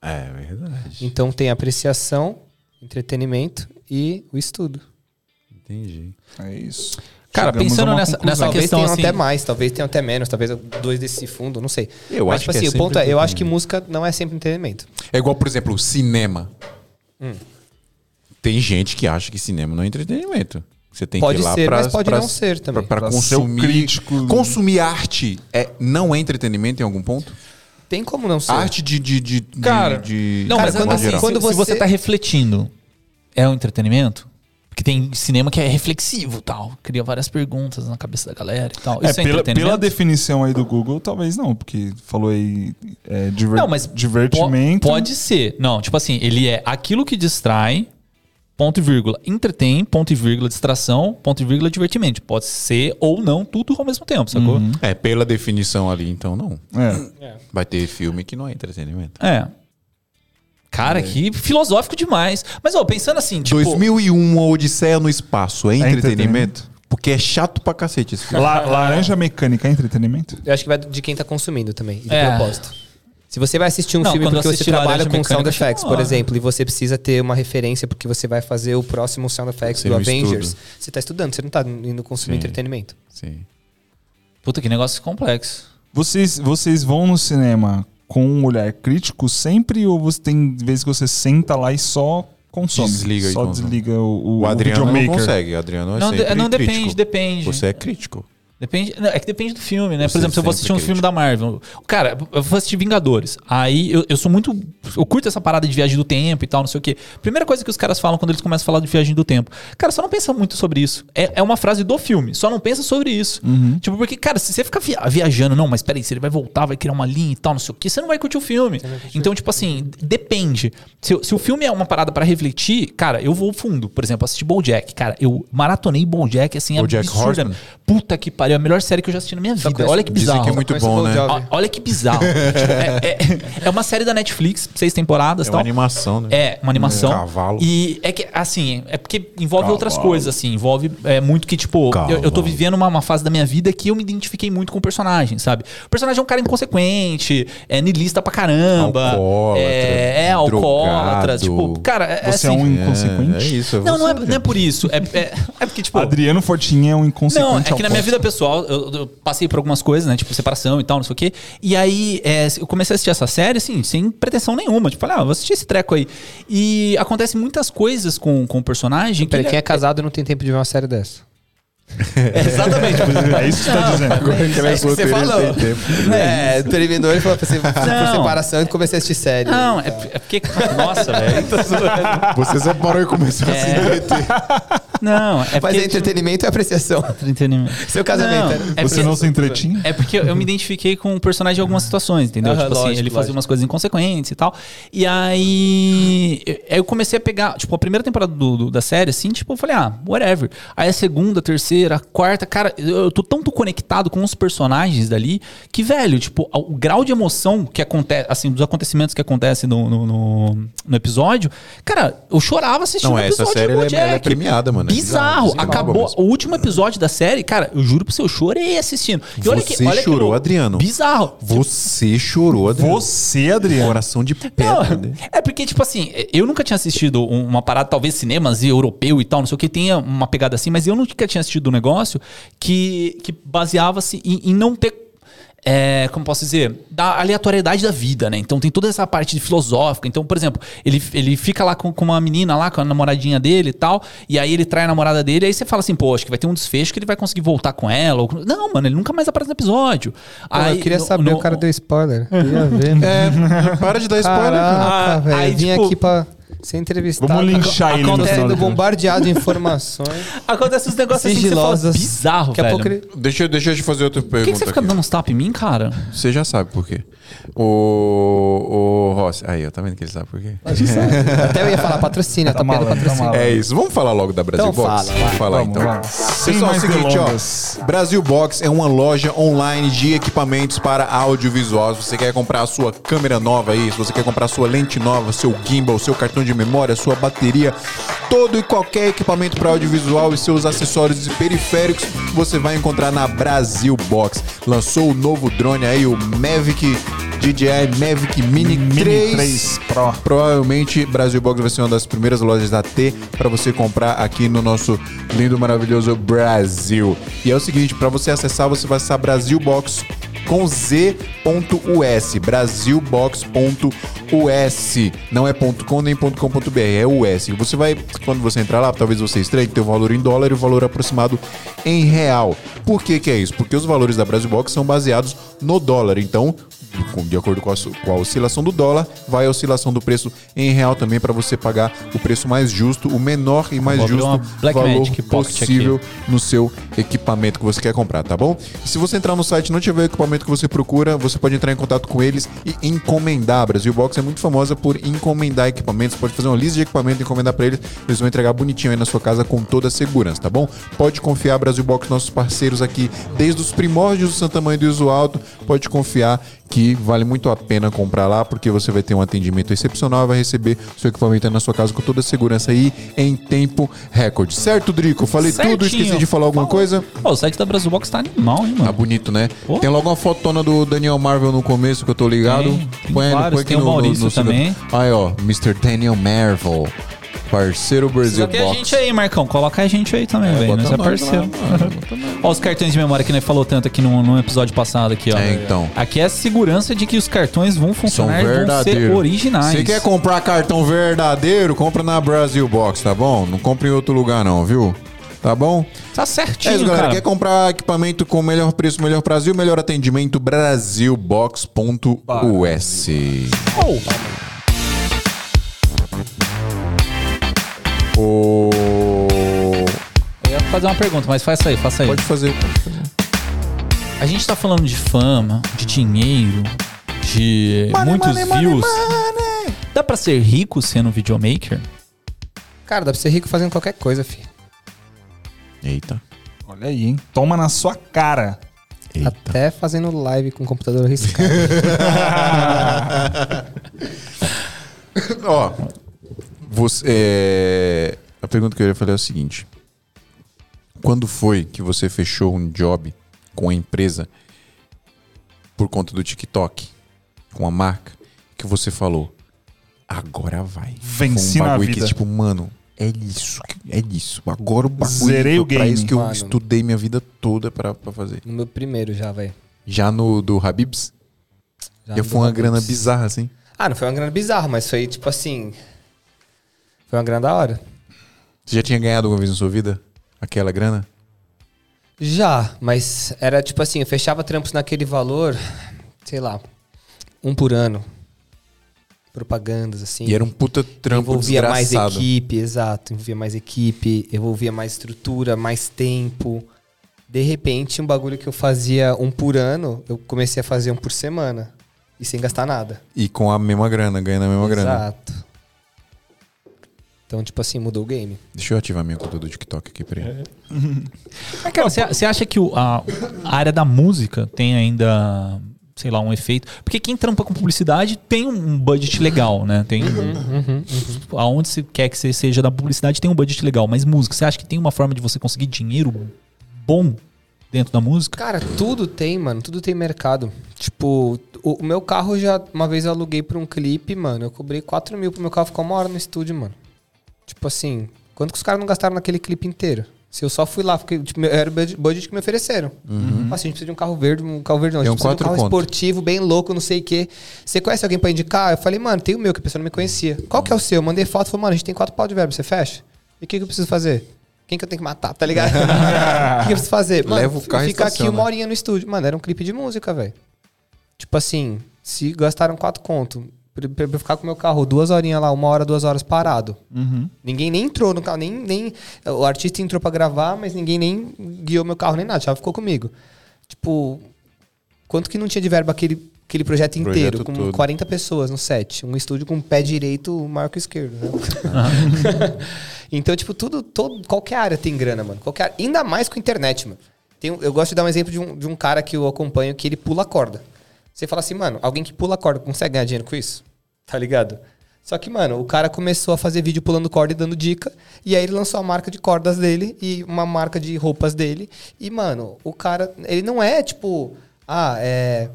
É verdade. Então tem apreciação, entretenimento e o estudo. Entendi. É isso. Cara, Chegamos pensando nessa- nessa talvez questão, tenham assim- até mais, talvez tenham até menos, talvez dois desse fundo, não sei. Eu Mas, acho tipo que é assim, o sempre ponto é, eu acho que música não é sempre entretenimento. É igual, por exemplo, cinema. Hum. Tem gente que acha que cinema não é entretenimento. Você tem Pode que ir lá ser, pra, mas pode pra- não ser também. O consumir. crítico. Consumir arte é, não é entretenimento em algum ponto? Tem como não ser. Arte de. de, de, de- Cara, de, Não, Cara, mas quando assim, quando se, se você- você tá refletindo, é um entretenimento? Porque tem cinema que é reflexivo tal. Cria várias perguntas na cabeça da galera e tal. É, Isso é, pela, pela definição aí do Google, talvez não, porque falou aí é, diver- Não, mas divertimento. po- Pode ser. Não, tipo assim, ele é aquilo que distrai, ponto e vírgula, entretém, ponto e vírgula, distração, ponto e vírgula, divertimento. Pode ser ou não, tudo ao mesmo tempo, sacou? Uhum. É, pela definição ali, então não. É. Vai ter filme que não é entretenimento. É. Cara, que filosófico demais. Mas, ó, pensando assim, tipo... 2001, uma Odisseia no Espaço, é entretenimento? entretenimento. Porque é chato pra cacete esse filme. La- laranja mecânica é entretenimento? Eu acho que vai de quem tá consumindo também, e do É. propósito. Se você vai assistir um Não, filme porque você trabalha com Mecânica, sound effects, por exemplo, e você precisa ter uma referência porque você vai fazer o próximo sound effects Seria do Avengers, estudo. você tá estudando, você não tá indo consumir Sim. entretenimento. Sim. Puta, que negócio complexo. Vocês, vocês vão no cinema com um olhar crítico sempre ou você tem vezes que você senta lá e só consome? Desliga e Só consome. desliga o, o, O Adriano não videomaker. consegue. Adriano é Não, sempre de- não crítico. depende, depende. Você é crítico. Depende, não, é que depende do filme, né? Você Por exemplo, se eu vou assistir um sempre filme da Marvel. Cara, eu vou assistir Vingadores. Aí eu, eu sou muito. Eu curto essa parada de viagem do tempo e tal, não sei o quê. Primeira coisa que os caras falam quando eles começam a falar de viagem do tempo. Cara, só não pensa muito sobre isso. É, é uma frase do filme. Só não pensa sobre isso. Tipo, porque, cara, se você ficar via- viajando, não, mas peraí, se ele vai voltar, vai criar uma linha e tal, não sei o quê, você não vai curtir o filme. Então, tipo assim, depende. Se, se o filme é uma parada pra refletir, cara, eu vou fundo. Por exemplo, assistir Bojack. Cara, eu maratonei Bojack, assim, BoJack absurda. Horseman? Puta que pariu, é a melhor série que eu já assisti na minha vida. conheço- Olha que Dizem bizarro. que é muito bom, né? Ó, Olha que bizarro. Tipo, é, é- é uma série da Netflix, seis temporadas É e tal. uma animação, né? É, uma animação. Um cavalo. E é que, assim, é porque envolve Cavalo. outras coisas, assim. Envolve é, muito que, tipo, eu, eu tô vivendo uma, uma fase da minha vida que eu me identifiquei muito com o personagem, sabe? O personagem é um cara inconsequente, é niilista pra caramba. Alcoólatra, é, é alcoólatra. Tipo, cara, é, é Você é assim. um É, inconsequente? é isso. é Não, não é, não é por isso. É, é, é porque, tipo. Adriano Fortinha é um inconsequente. Não, é que na minha vida pessoal, eu, eu passei por algumas coisas, né? Tipo, separação e tal, não sei o quê. E aí, é, eu comecei a assistir essa série, assim, sem pretensão nenhuma. Tipo, falei, ah, vou assistir esse treco aí. E acontecem muitas coisas com, com o personagem. Peraí, quem é casado não tem tempo de ver uma série dessa. É, exatamente. É isso que você tá dizendo. É isso que você falou. É, terminou e falou pra você Não. separação e comecei a assistir série. Não, é, é porque. Nossa, velho. Você separou e começou a se É. entreter. Não, é Mas porque... é entretenimento e apreciação. Entretenimento. Seu casamento Não, é Você porque- não se entretinha? É porque eu me identifiquei com o personagem em algumas situações, entendeu? Tipo assim, lógico, ele fazia lógico. umas coisas inconsequentes e tal. E aí. eu- Aí eu comecei a pegar, tipo, a primeira temporada do- do- da série, assim, tipo, eu falei, ah, whatever. Aí a segunda, a terceira, a quarta, cara, eu, tô tanto conectado com os personagens dali que, velho, tipo, o grau de emoção que acontece, assim, dos acontecimentos que acontecem no, no, no- no episódio, cara, eu chorava assistindo Não, o essa episódio série do ela é- ela é premiada, mano. É Bizarro. bizarro, isso é Acabou o último episódio da série, cara, eu juro pra você, eu chorei assistindo. E olha que, Você olha que chorou, louco. Adriano. Bizarro. Você chorou, Adriano. Você, Adriano. Coração de Não, pedra. né? é porque, tipo assim, eu nunca tinha assistido um- uma parada, talvez cinemas e europeu e tal, não sei o que, tenha uma pegada assim, mas eu nunca tinha assistido um negócio que, que baseava-se em, em não ter. é, como posso dizer? Da aleatoriedade da vida, né? Então tem toda essa parte de filosófica. Então, por exemplo, ele, ele fica lá com, com uma menina lá, com a namoradinha dele e tal, e aí ele trai a namorada dele, aí você fala assim, pô, acho que vai ter um desfecho que ele vai conseguir voltar com ela. ou- Não, mano, ele nunca mais aparece no episódio. Pô, eu queria no- saber, no- o cara deu spoiler. Queria ver. É, para de dar spoiler, cara. Caraca, Ah, velho. aí, Vim tipo- aqui pra ser entrevistado. Vamos linchar ele no final bombardeado de informações Acontece os negócios assim que você fala, sigilosas. bizarro, Daqui a velho. pouco ele... Deixa, eu- deixa eu te fazer outra Por pergunta que, que você fica aqui. dando uns tapas em mim, cara? Você já sabe por quê. O, o Rossi. Aí, ó, tá vendo que ele sabe por quê? Até eu ia falar patrocínio, Tá tá pedindo malandro, tá patrocínio. É isso. Vamos falar logo da Brasil Então Box? fala, vai. Vamos falar Vamos, então. vamos. Sem Pessoal, é o mais seguinte, delongas. ó. Brasil Box é uma loja online de equipamentos para audiovisual. Se você quer comprar a sua câmera nova aí, se você quer comprar a sua lente nova, seu gimbal, seu cartão de memória, sua bateria, todo e qualquer equipamento para audiovisual e seus acessórios e periféricos, você vai encontrar na Brasil Box. Lançou o novo drone aí, o Mavic DJI Mavic Mini, Mini 3, 3 Pro. Provavelmente Brasil Box vai ser uma das primeiras lojas da T para você comprar aqui no nosso lindo, maravilhoso Brasil. E é o seguinte, para você acessar, você vai acessar Brasilbox com z.us, brasilbox.us. Não é .com nem .com.br, é US. Você vai, quando você entrar lá, talvez você estranhe tem o valor em dólar e o valor aproximado em real. Por que que é isso? Porque os valores da Brasil Box são baseados no dólar. Então, de acordo com a, com a oscilação do dólar, vai a oscilação do preço em real também para você pagar o preço mais justo, o menor e mais justo valor Magic possível no seu equipamento que você quer comprar, tá bom? E se você entrar no site e não tiver o equipamento que você procura, você pode entrar em contato com eles e encomendar. A Brasil Box é muito famosa por encomendar equipamentos. Pode fazer uma lista de equipamento e encomendar para eles. Eles vão entregar bonitinho aí na sua casa com toda a segurança, tá bom? Pode confiar, Brasil Box, nossos parceiros aqui, desde os primórdios do Santa Mãe do Iso Alto. Pode confiar que vale muito a pena comprar lá, porque você vai ter um atendimento excepcional e vai receber seu equipamento aí na sua casa com toda a segurança aí em tempo recorde. Certo, Drico? Falei tudo, Certinho. esqueci de falar alguma Falou. coisa? Pô, o site da Brasil Box tá animal, hein, Tá mano? bonito, né? Pô. Tem logo uma fotona do Daniel Marvel no começo que eu tô ligado. Tem, tem Põe vários, põe aqui tem o Maurício também. Aí, ó, Mr. Daniel Marvel. Parceiro Brasil tem a Box. gente aí, Marcão. Coloca a gente aí também, velho. bota Nós é parceiro. Ó, os cartões de memória que nós falou tanto aqui no, no episódio passado aqui, ó. É, então. Aqui é a segurança de que os cartões vão funcionar e vão ser originais. Você quer comprar cartão verdadeiro? Compra na Brasil Box, tá bom? Não compra em outro lugar, não, viu? Tá bom? Tá É certinho, isso, galera. cara. Quer comprar equipamento com melhor preço, melhor Brasil, melhor atendimento? Brasilbox.us. Oh, O... eu ia fazer uma pergunta, mas faça aí, faça aí. Pode fazer. A gente tá falando de fama, de dinheiro, de muitos views. Dá pra ser rico sendo videomaker? Cara, dá pra ser rico fazendo qualquer coisa, filho. Eita. Olha aí, hein? Toma na sua cara. Eita. Até fazendo live com o computador arriscado. Ó, você, é, a pergunta que eu ia fazer é o seguinte: Quando foi que você fechou um job com a empresa por conta do TikTok, com a marca, que você falou, agora vai? Venci Foi um na bagulho vida. que, tipo, mano, é isso, é isso. Agora o bagulho Zerei o pra game. isso que eu Mano. estudei minha vida toda pra, pra fazer. no meu primeiro já, velho. Já no do Habibs, Já foi uma Habib's. grana bizarra, assim. Ah, não foi uma grana bizarra, mas foi tipo assim. Foi uma grana da hora. Você já tinha ganhado alguma vez na sua vida? Aquela grana? Já, mas era tipo assim, eu fechava trampos naquele valor, sei lá, um por ano. propagandas, assim. E era um puta trampo envolvia mais desgraçado. equipe, exato. Envolvia mais equipe, envolvia mais estrutura, mais tempo. De repente, um bagulho que eu fazia um por ano, eu comecei a fazer um por semana. E sem gastar nada. E com a mesma grana, ganhando a mesma grana. Exato. Então, tipo assim, mudou o game. Deixa eu ativar minha conta do TikTok aqui, peraí. Mas, cara, você, acha que o- a, a área da música tem ainda, sei lá, um efeito? Porque quem trampa com publicidade tem um budget legal, né? Tem. Aonde você quer que você seja da publicidade tem um budget legal. Mas música, você acha que tem uma forma de você conseguir dinheiro bom dentro da música? Cara, tudo tem, mano. Tudo tem mercado. Tipo, o, o meu carro já. Uma vez eu aluguei pra um clipe, mano. Eu cobrei 4 mil pro meu carro ficar uma hora no estúdio, mano. Tipo assim, quanto que os caras não gastaram naquele clipe inteiro? Se eu só fui lá, porque tipo, meu- era o budget- que me ofereceram. Assim, a gente precisa de um carro verde, um carro verde não. A É gente um precisa de um carro conto. esportivo, bem louco, não sei o quê. Você conhece alguém pra indicar? Eu falei, mano, tem o meu, que a pessoa não me conhecia. Qual que é o seu? Eu mandei foto, falei, mano, a gente tem quatro pau de verbo, você fecha? E o que, que eu preciso fazer? Quem que eu tenho que matar, tá ligado? o que, que eu preciso fazer? Mano, Leva o carro e fica aqui uma horinha no estúdio. Mano, era um clipe de música, velho. Tipo assim, se gastaram quatro conto pra, pra eu ficar com o meu carro duas horinhas lá, uma hora, duas horas parado. Ninguém nem entrou no carro, nem, nem. O artista entrou pra gravar, mas ninguém nem guiou meu carro nem nada, já ficou comigo. Tipo, quanto que não tinha de verba aquele, aquele projeto inteiro, Projeto com todo. 40 pessoas no set. Um estúdio com o pé direito maior que o esquerdo, né? então, tipo, tudo, todo, qualquer área tem grana, mano. Qualquer área, ainda mais com internet, mano. Tem, um- eu gosto de dar um exemplo de um, de um cara que eu acompanho que ele pula corda. Você fala assim, mano, alguém que pula corda consegue ganhar dinheiro com isso? Tá ligado? Só que, mano, o cara começou a fazer vídeo pulando corda e dando dica. E aí ele lançou a marca de cordas dele e uma marca de roupas dele. E, mano, o cara, ele não é tipo, ah, é.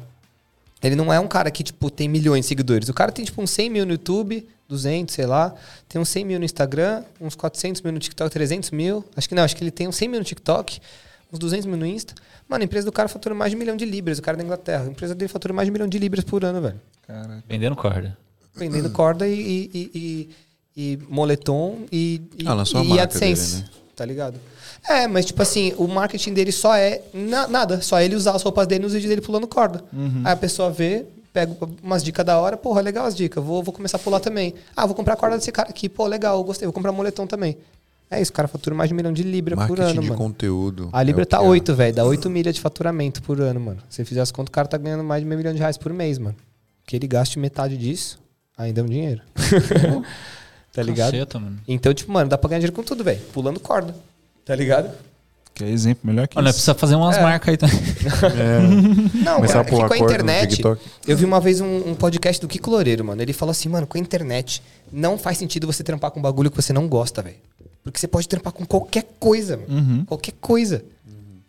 Ele não é um cara que, tipo, tem milhões de seguidores. O cara tem, tipo, uns 100 mil no YouTube, 200, sei lá. Tem uns 100 mil no Instagram, uns 400 mil no TikTok, 300 mil. Acho que não, acho que ele tem uns 100 mil no TikTok, uns 200 mil no Insta. Mano, a empresa do cara fatura mais de um milhão de libras. O cara da Inglaterra. A empresa dele fatura mais de um milhão de libras por ano, velho. Caraca. Vendendo corda. Vendendo corda e, e, e, e- e moletom e, e, Ah, lançou a e marca AdSense. dele, né? Tá ligado? É, mas tipo assim, o marketing dele só é na- nada. Só ele usar as roupas dele nos vídeos dele pulando corda. Aí a pessoa vê, pega umas dicas da hora, porra, legal as dicas, vou, vou começar a pular também. Ah, vou comprar a corda desse cara aqui, pô, legal, gostei, vou comprar moletom também. É isso, o cara fatura mais de um milhão de libra por Marketing ano, de mano. conteúdo. A Libra é tá que é. 8, velho. Dá 8 milhas de faturamento por ano, mano. Se você fizer as contas, o cara tá ganhando mais de meio milhão de reais por mês, mano. Que ele gaste metade disso, ainda é um dinheiro. tá ligado? Caceta, mano. Então, tipo, mano, dá pra ganhar dinheiro com tudo, velho. Pulando corda. Tá ligado? Que é exemplo melhor que Olha, isso. precisa fazer umas É. marcas aí também. Não, Começar cara, a é com a internet. Eu vi uma vez um, um podcast do Kiko Loureiro, mano. Ele falou assim, mano, com a internet não faz sentido você trampar com um bagulho que você não gosta, velho. Porque você pode trampar com qualquer coisa, mano. Qualquer coisa.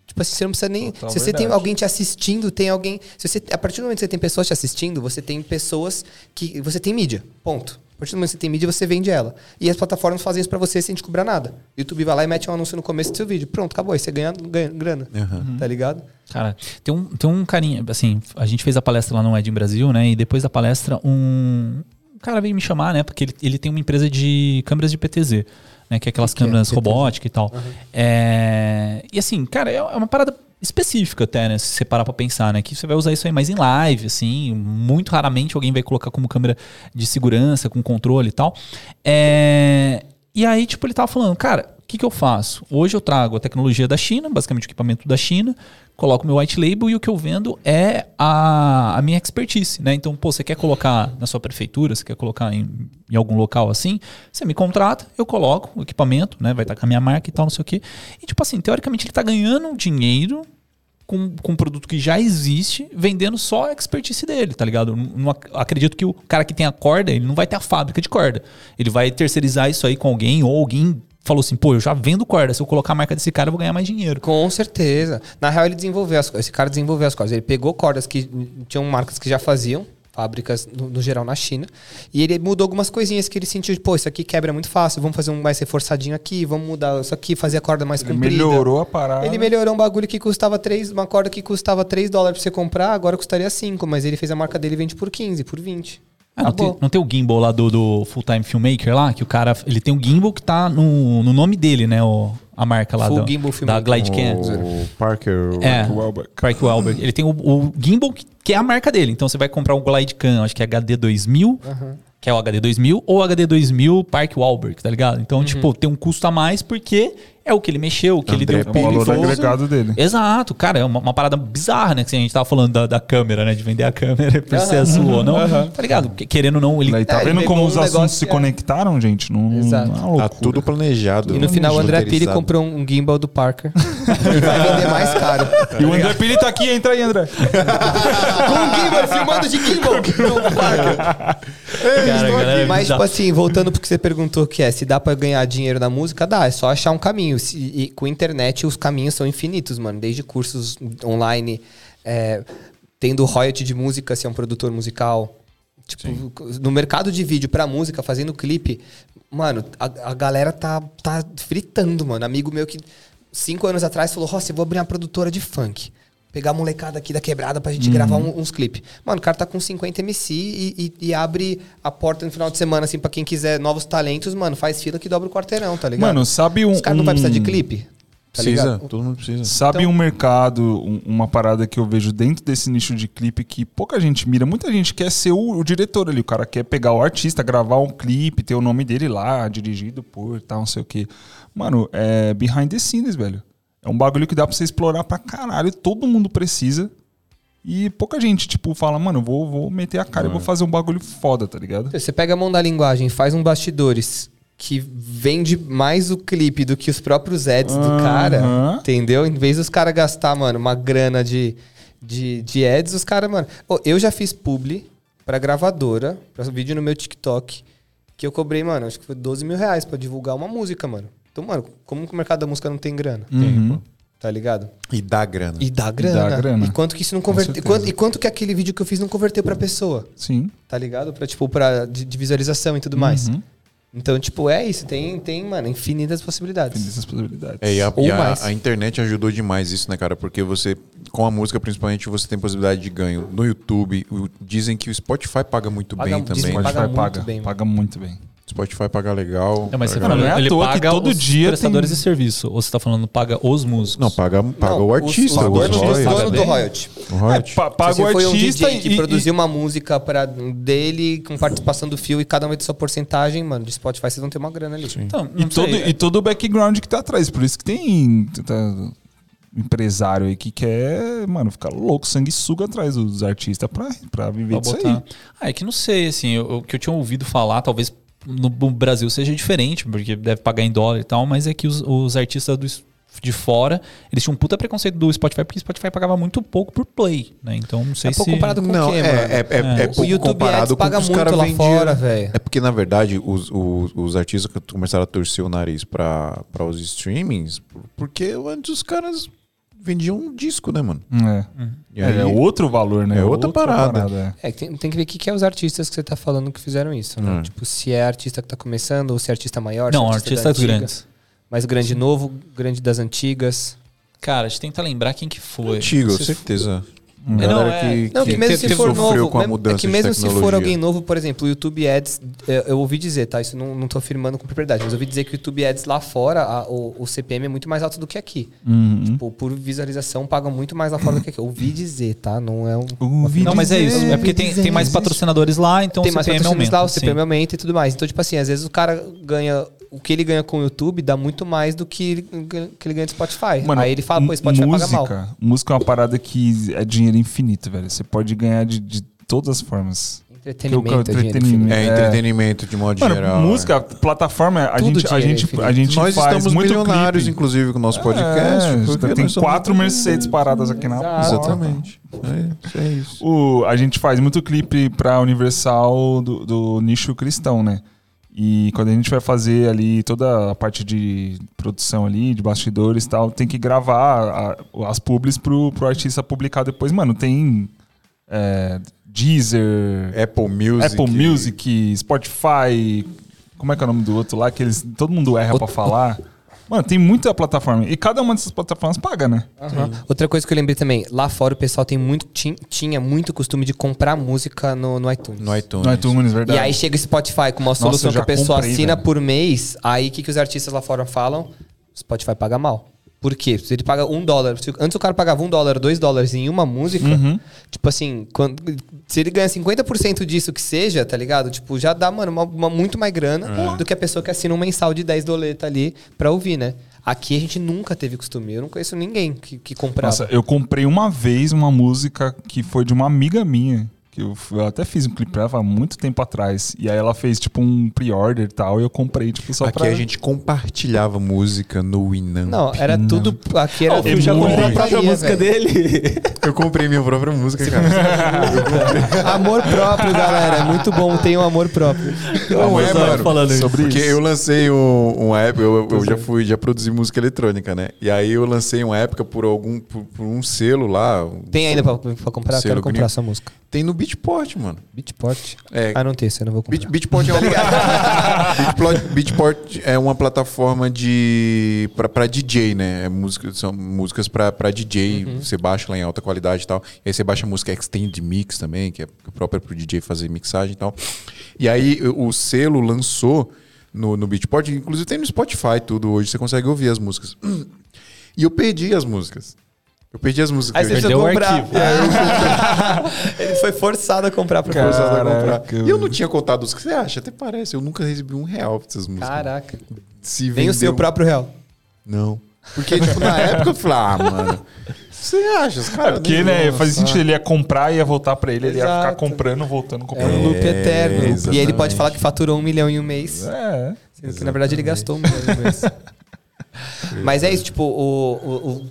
Tipo assim, você não precisa nem. Total se você tem verdade. alguém te assistindo, tem alguém. Se você, a partir do momento que você tem pessoas te assistindo, você tem pessoas que. Você tem mídia. Ponto. A partir do momento que você tem mídia, você vende ela. E as plataformas fazem isso pra você sem te cobrar nada. O YouTube vai lá e mete um anúncio no começo do seu vídeo. Pronto, acabou. Aí você ganha, ganha grana. Aham. Tá ligado? Cara, tem um, tem um carinha, assim, a gente fez a palestra lá no Ed em Brasil, né? E depois da palestra, um, um cara veio me chamar, né? Porque ele, ele tem uma empresa de câmeras de PTZ, né? Que é aquelas que é câmeras PTZ? robóticas e tal. É, e assim, cara, é uma parada específica até, né? Se você parar pra pensar, né? Que você vai usar isso aí mais em live, assim. Muito raramente alguém vai colocar como câmera de segurança, com controle e tal. É, e aí, tipo, ele tava falando, cara, que, que eu faço? Hoje eu trago a tecnologia da China, basicamente o equipamento da China, coloco meu white label e o que eu vendo é a, a minha expertise, né? Então, pô, você quer colocar na sua prefeitura, você quer colocar em, em algum local assim, você me contrata, eu coloco o equipamento, né? Vai estar com a minha marca e tal, não sei o quê. E, tipo assim, teoricamente ele tá ganhando dinheiro com, com um produto que já existe, vendendo só a expertise dele, tá ligado? Não, não ac- acredito que o cara que tem a corda, ele não vai ter a fábrica de corda. Ele vai terceirizar isso aí com alguém, ou alguém falou assim, pô, eu já vendo corda, se eu colocar a marca desse cara, eu vou ganhar mais dinheiro. Com certeza. Na real, ele desenvolveu as coisas. Esse cara desenvolveu as coisas. Ele pegou cordas que tinham marcas que já faziam, fábricas no, no geral na China, e ele mudou algumas coisinhas que ele sentiu, pô, isso aqui quebra muito fácil, vamos fazer um mais reforçadinho aqui, vamos mudar isso aqui, fazer a corda mais Ele comprida. melhorou a parada. Ele melhorou um bagulho que custava 3, uma corda que custava 3 dólares pra você comprar, agora custaria 5, mas ele fez a marca dele e vende por 15, por 20. Ah, não, Acabou. tem, não tem o gimbal lá do, do Full Time Filmmaker lá, que o cara, ele tem um gimbal que tá no, no nome dele, né, o, a marca lá Full do, Gimbal da. Glidecam. O Parker. o- É, Wahlberg. Park Wahlberg. Ele tem o, o gimbal que, que é a marca dele. Então você vai comprar um Glidecam, acho que é HD 2000, que é o HD 2000, ou HD 2000 Park Wahlberg, tá ligado? Uhum. Então, tipo, tem um custo a mais porque é o que ele mexeu, o que ele André deu É o valor ele agregado dele. Exato, cara, é uma, uma parada bizarra, né? Que a gente tava falando da, da câmera, né? De vender a câmera por ser a sua ou não. Tá ligado? Querendo ou não, ele. Daí tá É, ele vendo como um os assuntos se é- conectaram, gente? Não, Exato. não é Tá tudo planejado. E no final o André Piri roteirizado. comprou um gimbal do Parker. e vai vender mais caro. E o André Pili tá aqui, entra aí, André. Com um gimbal, filmando de gimbal do Parker. Cara, galera Mas, já- tipo assim, voltando pro que você perguntou, que é se dá pra ganhar dinheiro na música, dá. É só achar um caminho. Se- e com a internet, os caminhos são infinitos, mano. Desde cursos online, é, tendo royalty de música, se é um produtor musical. Tipo, no mercado de vídeo pra música, fazendo clipe, mano, a, a galera tá, tá fritando, mano. Amigo meu que cinco anos atrás falou: Rossi, eu vou abrir uma produtora de funk. Pegar a molecada aqui da quebrada pra gente gravar um- uns clipes. Mano, o cara tá com 50 MC e, e- e abre a porta no final de semana, assim, pra quem quiser novos talentos, mano, faz fila que dobra o quarteirão, tá ligado? Mano, sabe um. Os caras não vai precisar de um- clipe? Tá Precisa, ligado? todo mundo precisa. Sabe Então- um mercado, um- uma parada que eu vejo dentro desse nicho de clipe que pouca gente mira, muita gente quer ser o, o diretor ali, o cara quer pegar o artista, gravar um clipe, ter o nome dele lá, dirigido por tal, não sei o quê. Mano, é behind the scenes, velho. É um bagulho que dá pra você explorar pra caralho, todo mundo precisa. E pouca gente, tipo, fala, mano, eu vou, vou meter a cara e vou fazer um bagulho foda, tá ligado? Você pega a mão da linguagem, faz um bastidores que vende mais o clipe do que os próprios ads do cara, entendeu? Em vez dos caras gastar, mano, uma grana de, de, de ads, os caras, mano. Ô, eu já fiz publi pra gravadora, pra vídeo no meu TikTok, que eu cobrei, mano, acho que foi 12 mil reais pra divulgar uma música, mano. Então, mano, como que o mercado da música não tem grana? Uhum. Tá ligado? E dá grana. E dá grana. grana. E quanto que isso não converteu? Quanto, e quanto que aquele vídeo que eu fiz não converteu pra pessoa? Sim. tá ligado? Pra, tipo, pra, de, de visualização e tudo mais. Uhum. Então, tipo, é isso. Tem, tem mano, infinitas possibilidades. Essas possibilidades. É, e a, Ou e a- mais. a internet ajudou demais isso, né, cara? Porque você, com a música principalmente, você tem possibilidade de ganho. No YouTube, o- dizem que o Spotify paga muito Paga- bem também. Spotify paga paga, muito bem, paga muito bem. Spotify paga legal. Não, mas você Paga- falando, não é ele paga todo os dia prestadores tem- de serviço. Ou você tá falando paga os músicos? Não, paga, paga Não, o artista. Os, o os Paga do royalty. O royalties. É, pa- paga o foi um artista DJ que e- produziu e- uma música pra, dele com participação do Fio e cada um vai ter sua porcentagem, mano, de Spotify, vocês vão ter uma grana ali. Então, E todo, e todo o background que tá atrás. Por isso que tem tá, empresário aí que quer, mano, ficar louco, sanguessuga atrás dos artistas pra, pra viver Pra disso botar. aí. Ah, é que não sei, assim, o que eu tinha ouvido falar, talvez no Brasil seja diferente, porque deve pagar em dólar e tal, mas é que os, os artistas do, de fora, eles tinham um puta preconceito do Spotify, porque o Spotify pagava muito pouco por play, né? Então não sei É pouco se... comparado com Não, o quê, é, é, é, é O pouco YouTube comparado Ads com o paga que os muito lá vendiam. fora, velho. É porque, na verdade, os, os, os artistas começaram a torcer o nariz pra os streamings, porque antes os caras vendiam um disco, né, mano? É. E É, aí- é outro valor, né? É outra parada. É, que tem, tem que ver o que, que é os artistas que você tá falando que fizeram isso, né? Hum. Tipo, se é artista que tá começando ou se é artista maior. Não, se é da artistas antiga. grandes. Mais grande novo, grande das antigas. Cara, a gente tenta lembrar quem que foi. Antigo, sei certeza. É, Galera não, é- que, Não, que, mesmo que se for sofreu novo, com a mesmo- mudança é que de mesmo se for alguém novo, por exemplo, o YouTube Ads, eu, eu ouvi dizer, tá? Isso não, não tô afirmando com propriedade, mas eu ouvi dizer que o YouTube Ads lá fora, a- o, o CPM é muito mais alto do que aqui. Uhum. Tipo, por visualização, pagam muito mais lá fora do que aqui. Ouvi dizer, tá? Não é um. Ouvi Não, mas é isso. É porque tem, tem mais patrocinadores lá, então tem o mais CPM patrocínios aumenta. lá, o sim. CPM aumenta e tudo mais. Então, tipo assim, às vezes o cara ganha. O que ele ganha com o YouTube dá muito mais do que ele, que ele ganha do Spotify. Mano, Aí ele fala, pô, Spotify música, paga mal. Música é uma parada que é dinheiro infinito, velho. Você pode ganhar de, de todas as formas. Entretenimento, é entretenimento. É, É. entretenimento de modo Mano, geral. música, plataforma, a Tudo gente, a gente, infinito. a gente Nós faz estamos muito milionários, clipe. inclusive, com o nosso podcast. É, tem quatro Mercedes paradas aqui na Exato. porta. Exatamente. É, isso, é isso. O, a gente faz muito clipe pra Universal do, do nicho cristão, né? E quando a gente vai fazer ali toda a parte de produção ali, de bastidores e tal, tem que gravar a- as publis pro, pro artista publicar depois. Mano, tem é, Deezer, Apple Music. Apple Music, Spotify. Como é que é o nome do outro lá? Que eles, todo mundo erra pra falar. Mano, tem muita plataforma. E cada uma dessas plataformas paga, né? Aham. Outra coisa que eu lembrei também, lá fora o pessoal tem muito, tin- tinha muito costume de comprar música no, no iTunes. No iTunes. No iTunes, verdade. E aí chega o Spotify com uma Nossa, solução eu que a pessoa comprei, assina velho. por mês, aí o que, que os artistas lá fora falam? Spotify paga mal. Por quê? Se ele paga um dólar. se- Antes o cara pagava um dólar, dois dólares em uma música. Tipo assim, quando, se ele ganha 50% disso que seja, tá ligado? Tipo, já dá, mano, uma, uma- muito mais grana É. do que a pessoa que assina um mensal de 10 doleta ali pra ouvir, né? Aqui a gente nunca teve costume. Eu não conheço ninguém que, que comprava. Nossa, eu comprei uma vez uma música que foi de uma amiga minha. Que eu, eu até fiz um clipe pra ela há muito tempo atrás. E aí ela fez, tipo, um pre-order e tal. E eu comprei, tipo, só Aqui pra... a gente compartilhava música no Winamp. Não, era tudo. Aqui era Ó, o Fio já comprou a própria música dele. Eu comprei minha própria música, cara. Amor próprio, galera. É muito bom ter um amor próprio. Não é, mano. falando isso. Sobre Porque isso. eu lancei um, uma época, eu, eu já fui, já produzi música eletrônica, né? E aí eu lancei uma época por algum, por, por um selo lá. um- Tem ainda pra, pra comprar? Selo Quero comprar gringo. essa música. Tem no Beatport, mano. Beatport. É. Ah, não tem, você não vou comprar. Beat, Beatport é uma Beatport, Beatport é uma plataforma de pra, pra DJ, né? É música, são músicas pra, pra DJ. Você baixa lá em alta qualidade e tal. E aí você baixa a música Extended Mix também, que é própria pro DJ fazer mixagem e tal. E aí o o selo lançou no, no Beatport, inclusive tem no Spotify tudo hoje, você consegue ouvir as músicas. E eu perdi as músicas. Eu perdi as músicas. Aí você Perdeu precisou o comprar. arquivo. Ele foi forçado a comprar pra tinha forçado a Caraca, comprar. E eu não tinha contado os que você acha, até parece. Eu nunca recebi um real dessas músicas. Caraca. Se Nem vendeu... o seu próprio real. Não. Porque, tipo, na época eu falei, ah, mano, você acha? Os caras. Porque, nem né, fazia sentido, ele ia comprar, ia voltar pra ele, ele ia ficar Exato. comprando, voltando, É comprando. um loop eterno. E ele exatamente. pode falar que faturou um milhão em um mês. É. Sendo que, na verdade, ele gastou um milhão em um mês. Mas é isso, tipo, o, o, o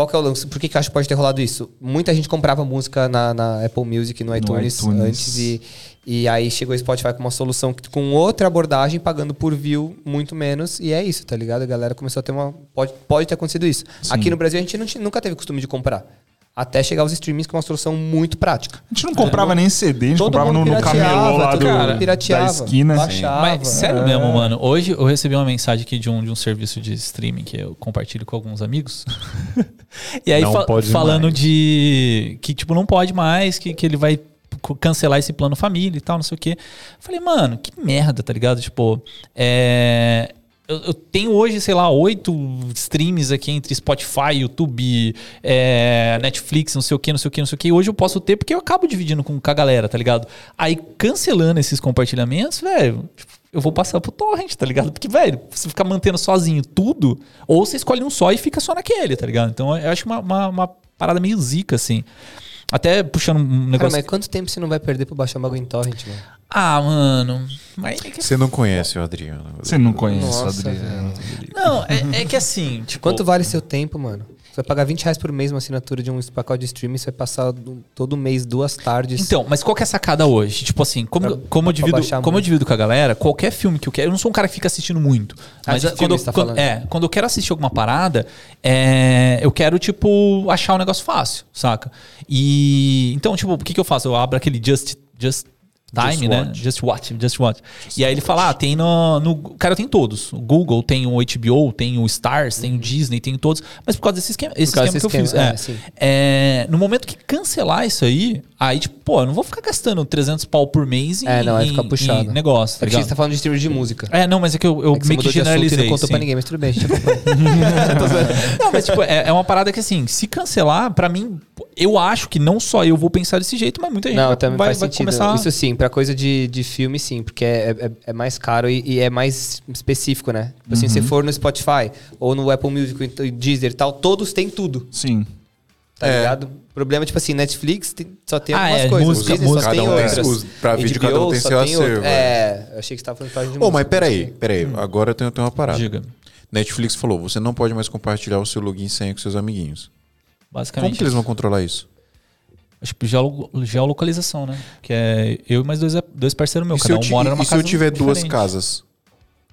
qual que é o lance? Por que, que eu acho que pode ter rolado isso? Muita gente comprava música na, na Apple Music, no iTunes, iTunes. antes e, e aí chegou o Spotify com uma solução com outra abordagem, pagando por view muito menos, e é isso, tá ligado? A galera começou a ter uma. Pode, pode ter acontecido isso. Aqui no Brasil a gente não nunca teve costume de comprar. Até chegar os streamings com uma solução muito prática. A gente não comprava nem CD, a gente Todo comprava no, no camelô lá do, mundo da esquina. baixava. Mas sério É. mesmo, mano. Hoje eu recebi uma mensagem aqui de um, de um serviço de streaming que eu compartilho com alguns amigos. e aí Não fa- pode falando mais. de que, tipo, não pode mais, que, que ele vai cancelar esse plano família e tal, não sei o quê. Falei, mano, que merda, tá ligado? Tipo, é. Eu, eu tenho hoje, sei lá, oito streams aqui entre Spotify, YouTube, é, Netflix, não sei o que, não sei o que, não sei o que. Hoje eu posso ter porque eu acabo dividindo com, com a galera, tá ligado? Aí cancelando esses compartilhamentos, velho, tipo, eu vou passar pro torrent, tá ligado? Porque, velho, você ficar mantendo sozinho tudo, ou você escolhe um só e fica só naquele, tá ligado? Então eu acho uma, uma, uma parada meio zica, assim. Até puxando um Cara, negócio. mas quanto tempo você não vai perder pra baixar um bagulho em torrent, mano? Ah, mano. Mas é que Você não conhece o Adriano. Você não conhece Nossa, o Adriano. Não, é, é que assim, tipo. Quanto vale seu tempo, mano? Você vai pagar 20 reais por mês uma assinatura de um pacote de streaming, você vai passar do- todo mês, duas tardes. Então, mas qual que é a sacada hoje? Tipo assim, como, Pra- como, eu divido, como eu divido com a galera, qualquer filme que eu quero. Eu não sou um cara que fica assistindo muito. Ah, Mas quando, eu- tá quando- é, quando eu quero assistir alguma parada, é, eu quero, tipo, achar um negócio fácil, saca? E. Então, tipo, o que, que eu faço? Eu abro aquele Just. Just Time, né? Watch. Just Watch, Just Watch. e aí ele fala, ah, tem no, no... Cara, tem todos. O Google, tem o HBO, tem o Stars, tem o Disney, tem todos. Mas por causa desse esquema, esse esquema que eu desse fiz. esquema, É. é. É, no momento que cancelar isso aí, aí, tipo, pô, eu não vou ficar gastando 300 pau por mês em, É, não, vai ficar puxado. negócio, tá É que você tá falando de streaming de música. É, não, mas é que eu, eu É que meio que generalizei. não contou sim. pra ninguém, mas tudo bem. Não, mas tipo, é, é uma parada que assim, se cancelar, pra mim, eu acho que não só eu vou pensar desse jeito, mas muita gente Não, vai, também vai, faz vai sentido. começar... Isso sim, pra coisa de, de filme, sim, porque é, é, é mais caro e, e é mais específico, né? Tipo Assim, Uhum. se for no Spotify ou no Apple Music, ou Deezer e tal, todos têm tudo, Sim. tá É. ligado? O problema é, tipo assim, Netflix tem- só tem Ah, algumas é, coisas. música, Disney música, só tem cada um outras. os- pra vídeo, cada um tem só seu acervo, É, eu achei que você tava falando de página de Ô, música. mas peraí, peraí. Agora eu tenho, eu tenho uma parada. Diga, Netflix falou, você não pode mais compartilhar o seu login e senha com seus amiguinhos. Como basicamente. que eles vão controlar isso? Acho que geolo- geolocalização, né? Que é eu e mais dois, dois parceiros meus. e se Cada um mora e numa se casa eu tiver duas diferente? casas?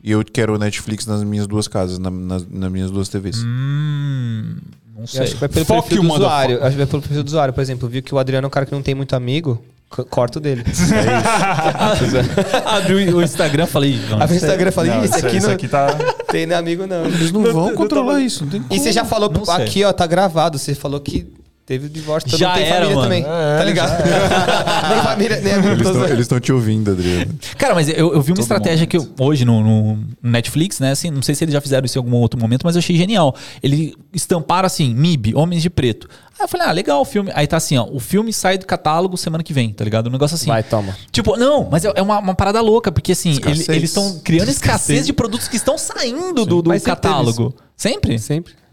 E eu quero Netflix nas minhas duas casas, na- nas, nas minhas duas TVs. Hum, não Eu sei. acho que vai pelo Fuck perfil you, do usuário. Acho que vai pelo perfil do usuário. Por exemplo, viu que o Adriano é um cara que não tem muito amigo, c- corta o dele. Abri o Instagram e falei, não, Aí o Instagram fala, Não, "Ih, esse isso, aqui isso não aqui tá. tem nem amigo não. Eles não vão controlar isso, não tem E você já falou Não aqui, ó, tá gravado. Você falou que Teve o divórcio, todo Já mundo tem era, família mano. também. É, tá ligado? nem família, nem amigo. Eles estão te ouvindo, Adriano. Cara, mas eu, eu vi uma Todo estratégia que eu, hoje no, no Netflix, né? Assim, não sei se eles já fizeram isso em algum outro momento, mas eu achei genial. Eles estamparam assim, MIB, Homens de Preto. Aí eu falei, ah, legal o filme. Aí tá assim, ó, o filme sai do catálogo semana que vem, tá ligado? Um negócio assim. Vai, toma. Tipo, não, mas é é uma, uma parada louca, porque assim, Escassez. eles estão criando escassez de produtos que estão saindo do, do Mas sempre catálogo. Sempre?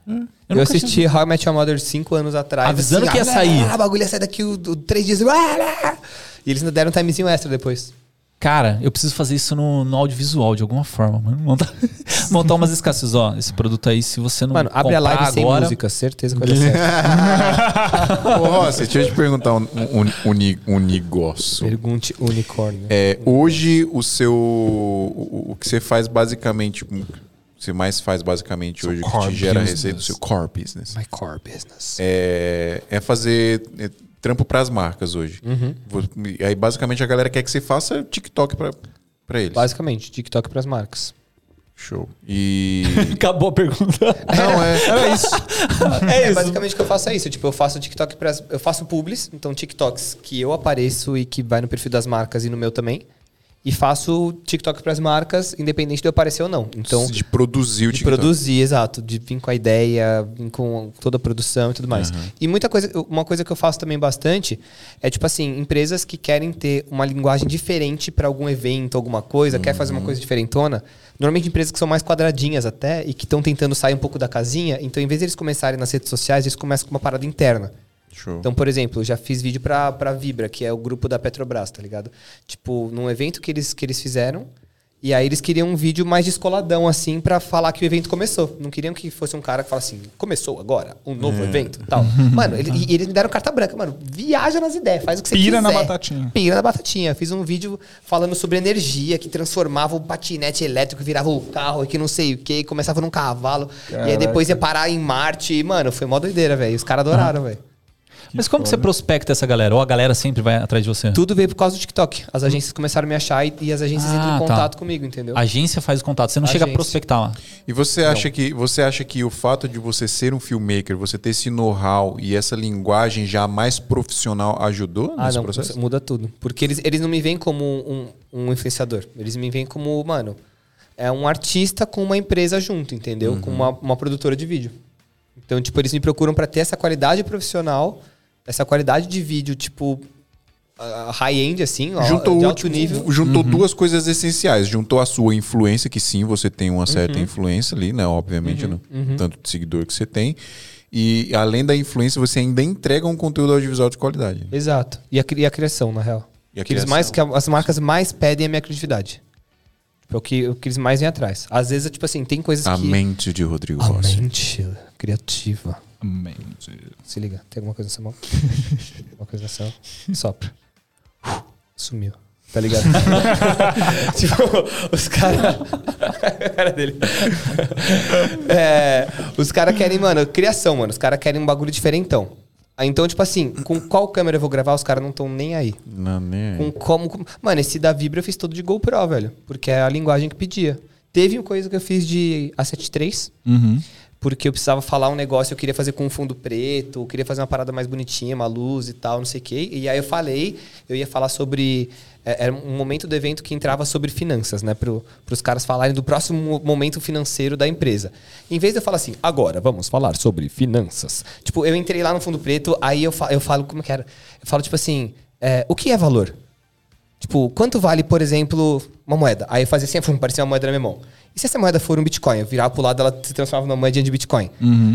Sempre. Eu Eu, assisti How I Met Your Mother cinco anos atrás. Avisando que ia ah, sair. Ah, o bagulho ia sair daqui o, o- três dias. Ah, E eles ainda deram um timezinho extra depois. Cara, eu preciso fazer isso no, no audiovisual de alguma forma, mano. Montar, montar umas escassez, ó. Esse produto aí, se você não Mano, abre a live sem agora, música, certeza que vai dar certo. Ô, Rossi, deixa eu te perguntar um, um, um, um negócio. Pergunte unicórnio. É, hoje, o seu. O, o que você faz basicamente. Você mais faz basicamente Seu hoje, que te gera business. receita, o seu core business. My core business. É, é fazer é, trampo pras marcas hoje. E Aí, basicamente, a galera quer que você faça TikTok pra, pra eles. Basicamente, TikTok pras marcas. Show. E. Acabou a pergunta. Não, é. Era isso. é isso. Basicamente o que eu faço é isso. Tipo, eu faço TikTok pras. Eu faço publis, então TikToks que eu apareço e que vai no perfil das marcas e no meu também. E faço TikTok pras marcas, independente de eu aparecer ou não. Então, de produzir o de TikTok. produzir, exato. De vir com a ideia, vir com toda a produção e tudo mais. E muita coisa, uma coisa que eu faço também bastante é, tipo assim, empresas que querem ter uma linguagem diferente para algum evento, alguma coisa, quer fazer uma coisa diferentona. Normalmente empresas que são mais quadradinhas até e que estão tentando sair um pouco da casinha. Então, em vez de eles começarem nas redes sociais, eles começam com uma parada interna. Show. Então, por exemplo, eu já fiz vídeo pra, pra Vibra, que é o grupo da Petrobras, tá ligado? Tipo, num evento que eles, que eles fizeram. E aí eles queriam um vídeo mais descoladão, assim, pra falar que o evento começou. Não queriam que fosse um cara que falasse assim, começou agora, um novo É. evento tal. Mano, ele- e eles me deram carta branca, mano. Viaja nas ideias, faz o que você Pira na quiser. batatinha. Pira na batatinha. Fiz um vídeo falando sobre energia, que transformava o patinete elétrico, virava o carro, e que não sei o que, começava num cavalo. E aí Caraca. depois ia parar em Marte. E, mano, foi mó doideira, velho. Os caras adoraram, velho. Mas como que você prospecta essa galera? Ou a galera sempre vai atrás de você? Tudo veio por causa do TikTok. As agências começaram a me achar e, e as agências Ah, entram em tá. contato comigo, entendeu? A agência faz o contato, você não chega a Agência. prospectar lá. E você acha, que, você acha que o fato de você ser um filmmaker, você ter esse know-how e essa linguagem já mais profissional ajudou Ah, nesse não, processo? muda tudo. Porque eles, eles não me veem como um, um influenciador. Eles me veem como, mano, é um artista com uma empresa junto, entendeu? Com uma, uma produtora de vídeo. Então, tipo, eles me procuram pra ter essa qualidade profissional, essa qualidade de vídeo, tipo, high-end, assim, ó, Juntou, de o alto último- nível. juntou duas coisas essenciais. Juntou a sua influência, que sim, você tem uma certa influência ali, né? Obviamente, no tanto de seguidor que você tem. E além da influência, você ainda entrega um conteúdo audiovisual de qualidade. Exato. E a, e a criação, na real. E a que criação. mais, que as marcas mais pedem é a minha criatividade. É o que, o que eles mais vêm atrás. Às vezes, tipo assim, tem coisas A que... mente de Rodrigo A Rossi. mente criativa. Amém. Se liga, tem alguma coisa nessa mão? alguma coisa nessa mão? Sopra. Sumiu. Tá ligado? tipo, os caras. cara dele. É, os caras querem, mano, criação, mano. Os caras querem um bagulho diferentão. Aí, Então, tipo assim, com qual câmera eu vou gravar, os caras não estão nem aí. Não, nem... Com como, com- Mano, esse da Vibra eu fiz todo de GoPro, velho. Porque é a linguagem que pedia. Teve uma coisa que eu fiz de A7 III, Uhum. Porque eu precisava falar um negócio, eu queria fazer com um fundo preto, eu queria fazer uma parada mais bonitinha, uma luz e tal, não sei o quê. E aí eu falei, eu ia falar sobre. é, Era um momento do evento que entrava sobre finanças, né? Para os caras falarem do próximo mo- momento financeiro da empresa. Em vez de eu falar assim, agora vamos falar sobre finanças. Tipo, eu entrei lá no fundo preto, aí eu, fa eu falo, como que era? Eu falo, tipo assim, é, o que é valor? Tipo, quanto vale, por exemplo, uma moeda? Aí eu fazia assim, parecia uma moeda na minha mão. E se essa moeda for um Bitcoin? Eu virava pro lado, ela se transformava numa moedinha de Bitcoin.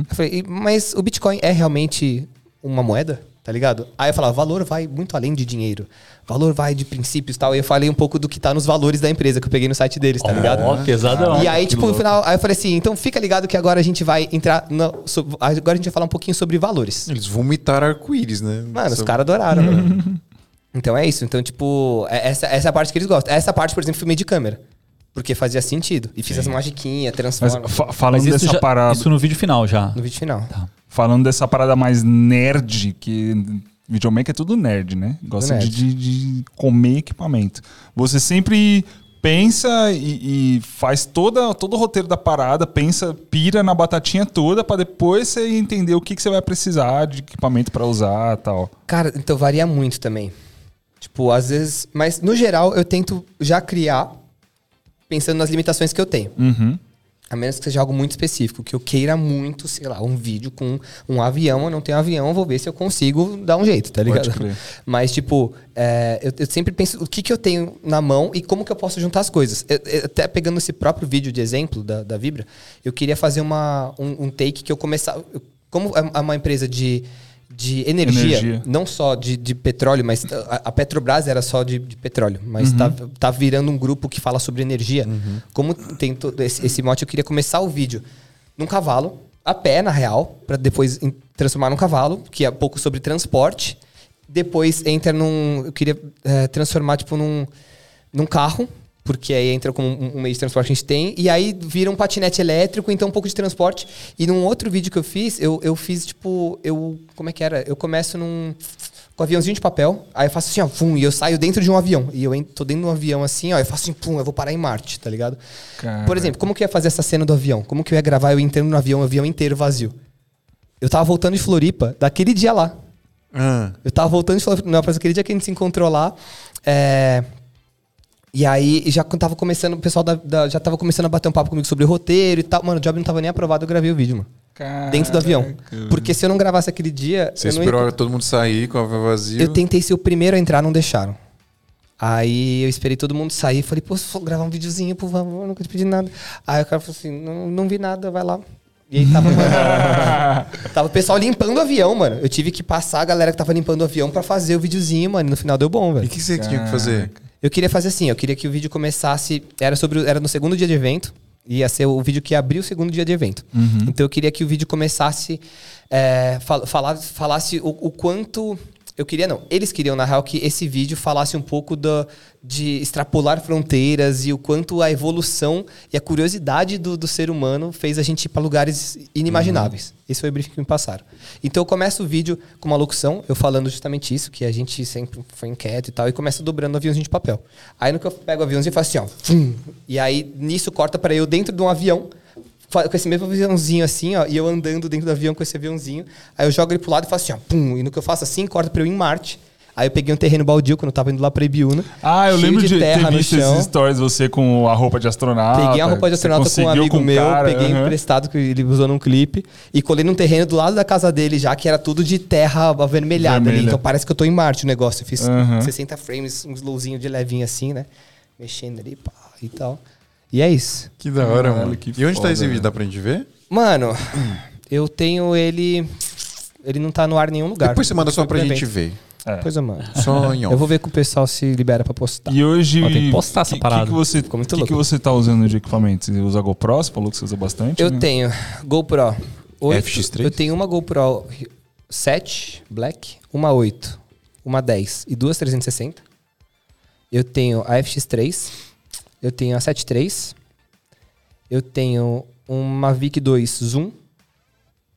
Eu falei, "E- mas o Bitcoin é realmente uma moeda? Tá ligado? Aí eu falava, valor vai muito além de dinheiro. Valor vai de princípios e tal. E eu falei um pouco do que tá nos valores da empresa que eu peguei no site deles, tá ligado? Ó, pesadão. E aí, tipo, no final, aí eu falei assim, então fica ligado que agora a gente vai entrar. No, so- agora a gente vai falar um pouquinho sobre valores. Eles vomitaram arco-íris, né? Mano, os caras adoraram, mano. Então é isso. Então, tipo, é- essa, essa é a parte que eles gostam. Essa parte, por exemplo, filmei de câmera. Porque fazia sentido. E fiz as magiquinhas, Mas transforma. fa- falando Mas isso, dessa já- parada. isso no vídeo final já. No vídeo final. Falando dessa parada mais nerd, que videomaker é tudo nerd, né? Gosta de, nerd. de- de comer equipamento. Você sempre pensa e, e faz toda, todo o roteiro da parada, pensa, pira na batatinha toda pra depois você entender o que, que você vai precisar de equipamento pra usar e tal. Cara, então varia muito também. Tipo, às vezes. Mas no geral eu tento já criar pensando nas limitações que eu tenho. Uhum. A menos que seja algo muito específico, que eu queira muito, sei lá, um vídeo com um avião, eu não tenho avião, vou ver se eu consigo dar um jeito, tá ligado? Mas, tipo, é, eu, eu sempre penso o que, que eu tenho na mão e como que eu posso juntar as coisas. Eu- eu- até pegando esse próprio vídeo de exemplo da, da Vibra, eu queria fazer uma, um, um take que eu começava. Como é uma empresa de, de energia, Energia. não só de, de petróleo, mas a, a Petrobras era só de, de petróleo, mas tá, tá virando um grupo que fala sobre energia. Como tem todo esse, esse mote, eu queria começar o vídeo num cavalo, a pé, na real, para depois em- transformar num cavalo, que é um pouco sobre transporte. Depois entra num. Eu queria eh, transformar, tipo, num, num carro, porque aí entra como um, um meio de transporte que a gente tem. E aí vira um patinete elétrico, então um pouco de transporte. E num outro vídeo que eu fiz, eu, eu fiz, tipo, eu. Como é que era? Eu começo num. Com um aviãozinho de papel, aí eu faço assim, ó, pum, e eu saio dentro de um avião. E eu en- tô dentro de um avião assim, ó, eu faço assim, pum, eu vou parar em Marte, tá ligado? Cara. Por exemplo, como que eu ia fazer essa cena do avião? Como que eu ia gravar eu entrando no avião, o avião inteiro vazio? Eu tava voltando de Floripa, daquele dia lá. Ah, Eu tava voltando de Floripa, não, mas aquele dia que a gente se encontrou lá. é, E aí já tava começando, o pessoal da- da- já tava começando a bater um papo comigo sobre roteiro e tal. Mano, o job não tava nem aprovado, eu gravei o vídeo, mano. Dentro do avião. Porque se eu não gravasse aquele dia. você eu não ia- esperou todo mundo sair com o avião vazio. eu tentei ser o primeiro a entrar, não deixaram. Aí eu esperei todo mundo sair. Falei, pô, vou gravar um videozinho, por favor, nunca te pedi nada. Aí o cara falou assim: não, não vi nada, vai lá. E aí tava, tava o pessoal limpando o avião, mano. Eu tive que passar a galera que tava limpando o avião pra fazer o videozinho, mano. E no final deu bom, E velho. o que você tinha que fazer? Eu queria fazer assim, eu queria que o vídeo começasse. Era sobre. Era no segundo dia de evento. Ia ser o vídeo que ia abrir o segundo dia de evento. Então eu queria que o vídeo começasse. É, fal- falar, falasse o, o quanto. Eu queria, não. Eles queriam, na real, que esse vídeo falasse um pouco da, de extrapolar fronteiras e o quanto a evolução e a curiosidade do, do ser humano fez a gente ir para lugares inimagináveis. Esse foi o briefing que me passaram. Então eu começo o vídeo com uma locução, eu falando justamente isso, que a gente sempre foi inquieto e tal, e começa dobrando aviãozinho de papel. Aí no que eu pego o aviãozinho, eu faço assim, ó. fum, e aí nisso corta para eu dentro de um avião, com esse mesmo aviãozinho assim, ó, e eu andando dentro do avião com esse aviãozinho. Aí eu jogo ele pro lado e faço assim, ó, pum, e no que eu faço assim, corta pra eu ir em Marte. Aí eu peguei um terreno baldio quando eu tava indo lá pra Ibiúna. Ah, eu lembro de, ter terra no visto chão. esses stories você com a roupa de astronauta. Peguei a roupa de astronauta com um amigo o meu, cara, peguei emprestado que ele usou num clipe e colei num terreno do lado da casa dele já, que era tudo de terra avermelhada ali. Vermelha. Então parece que eu tô em Marte o negócio. Eu fiz Aham. 60 frames, um slowzinho de levinho assim, né? Mexendo ali, pá, e tal. E é isso. Que da hora, Caralho, mano. que e onde tá esse vídeo? Dá pra gente ver? Mano, eu tenho ele. Ele não tá no ar em nenhum lugar. Depois você manda só pra gente ver. É. Depois eu mando. Só em Eu vou ver com o pessoal se libera pra postar. E hoje. Ó, tem que postar essa que- parada. Que, que você, Ficou muito que, que louco. você tá usando de equipamento? Você usa GoPro? Você falou que você usa bastante? Eu né? tenho GoPro 8. FX3? Eu tenho uma GoPro 7 Black, uma 8, uma 10 e duas 360. Eu tenho a FX3. Eu tenho a 73. Eu tenho uma Vic 2 Zoom.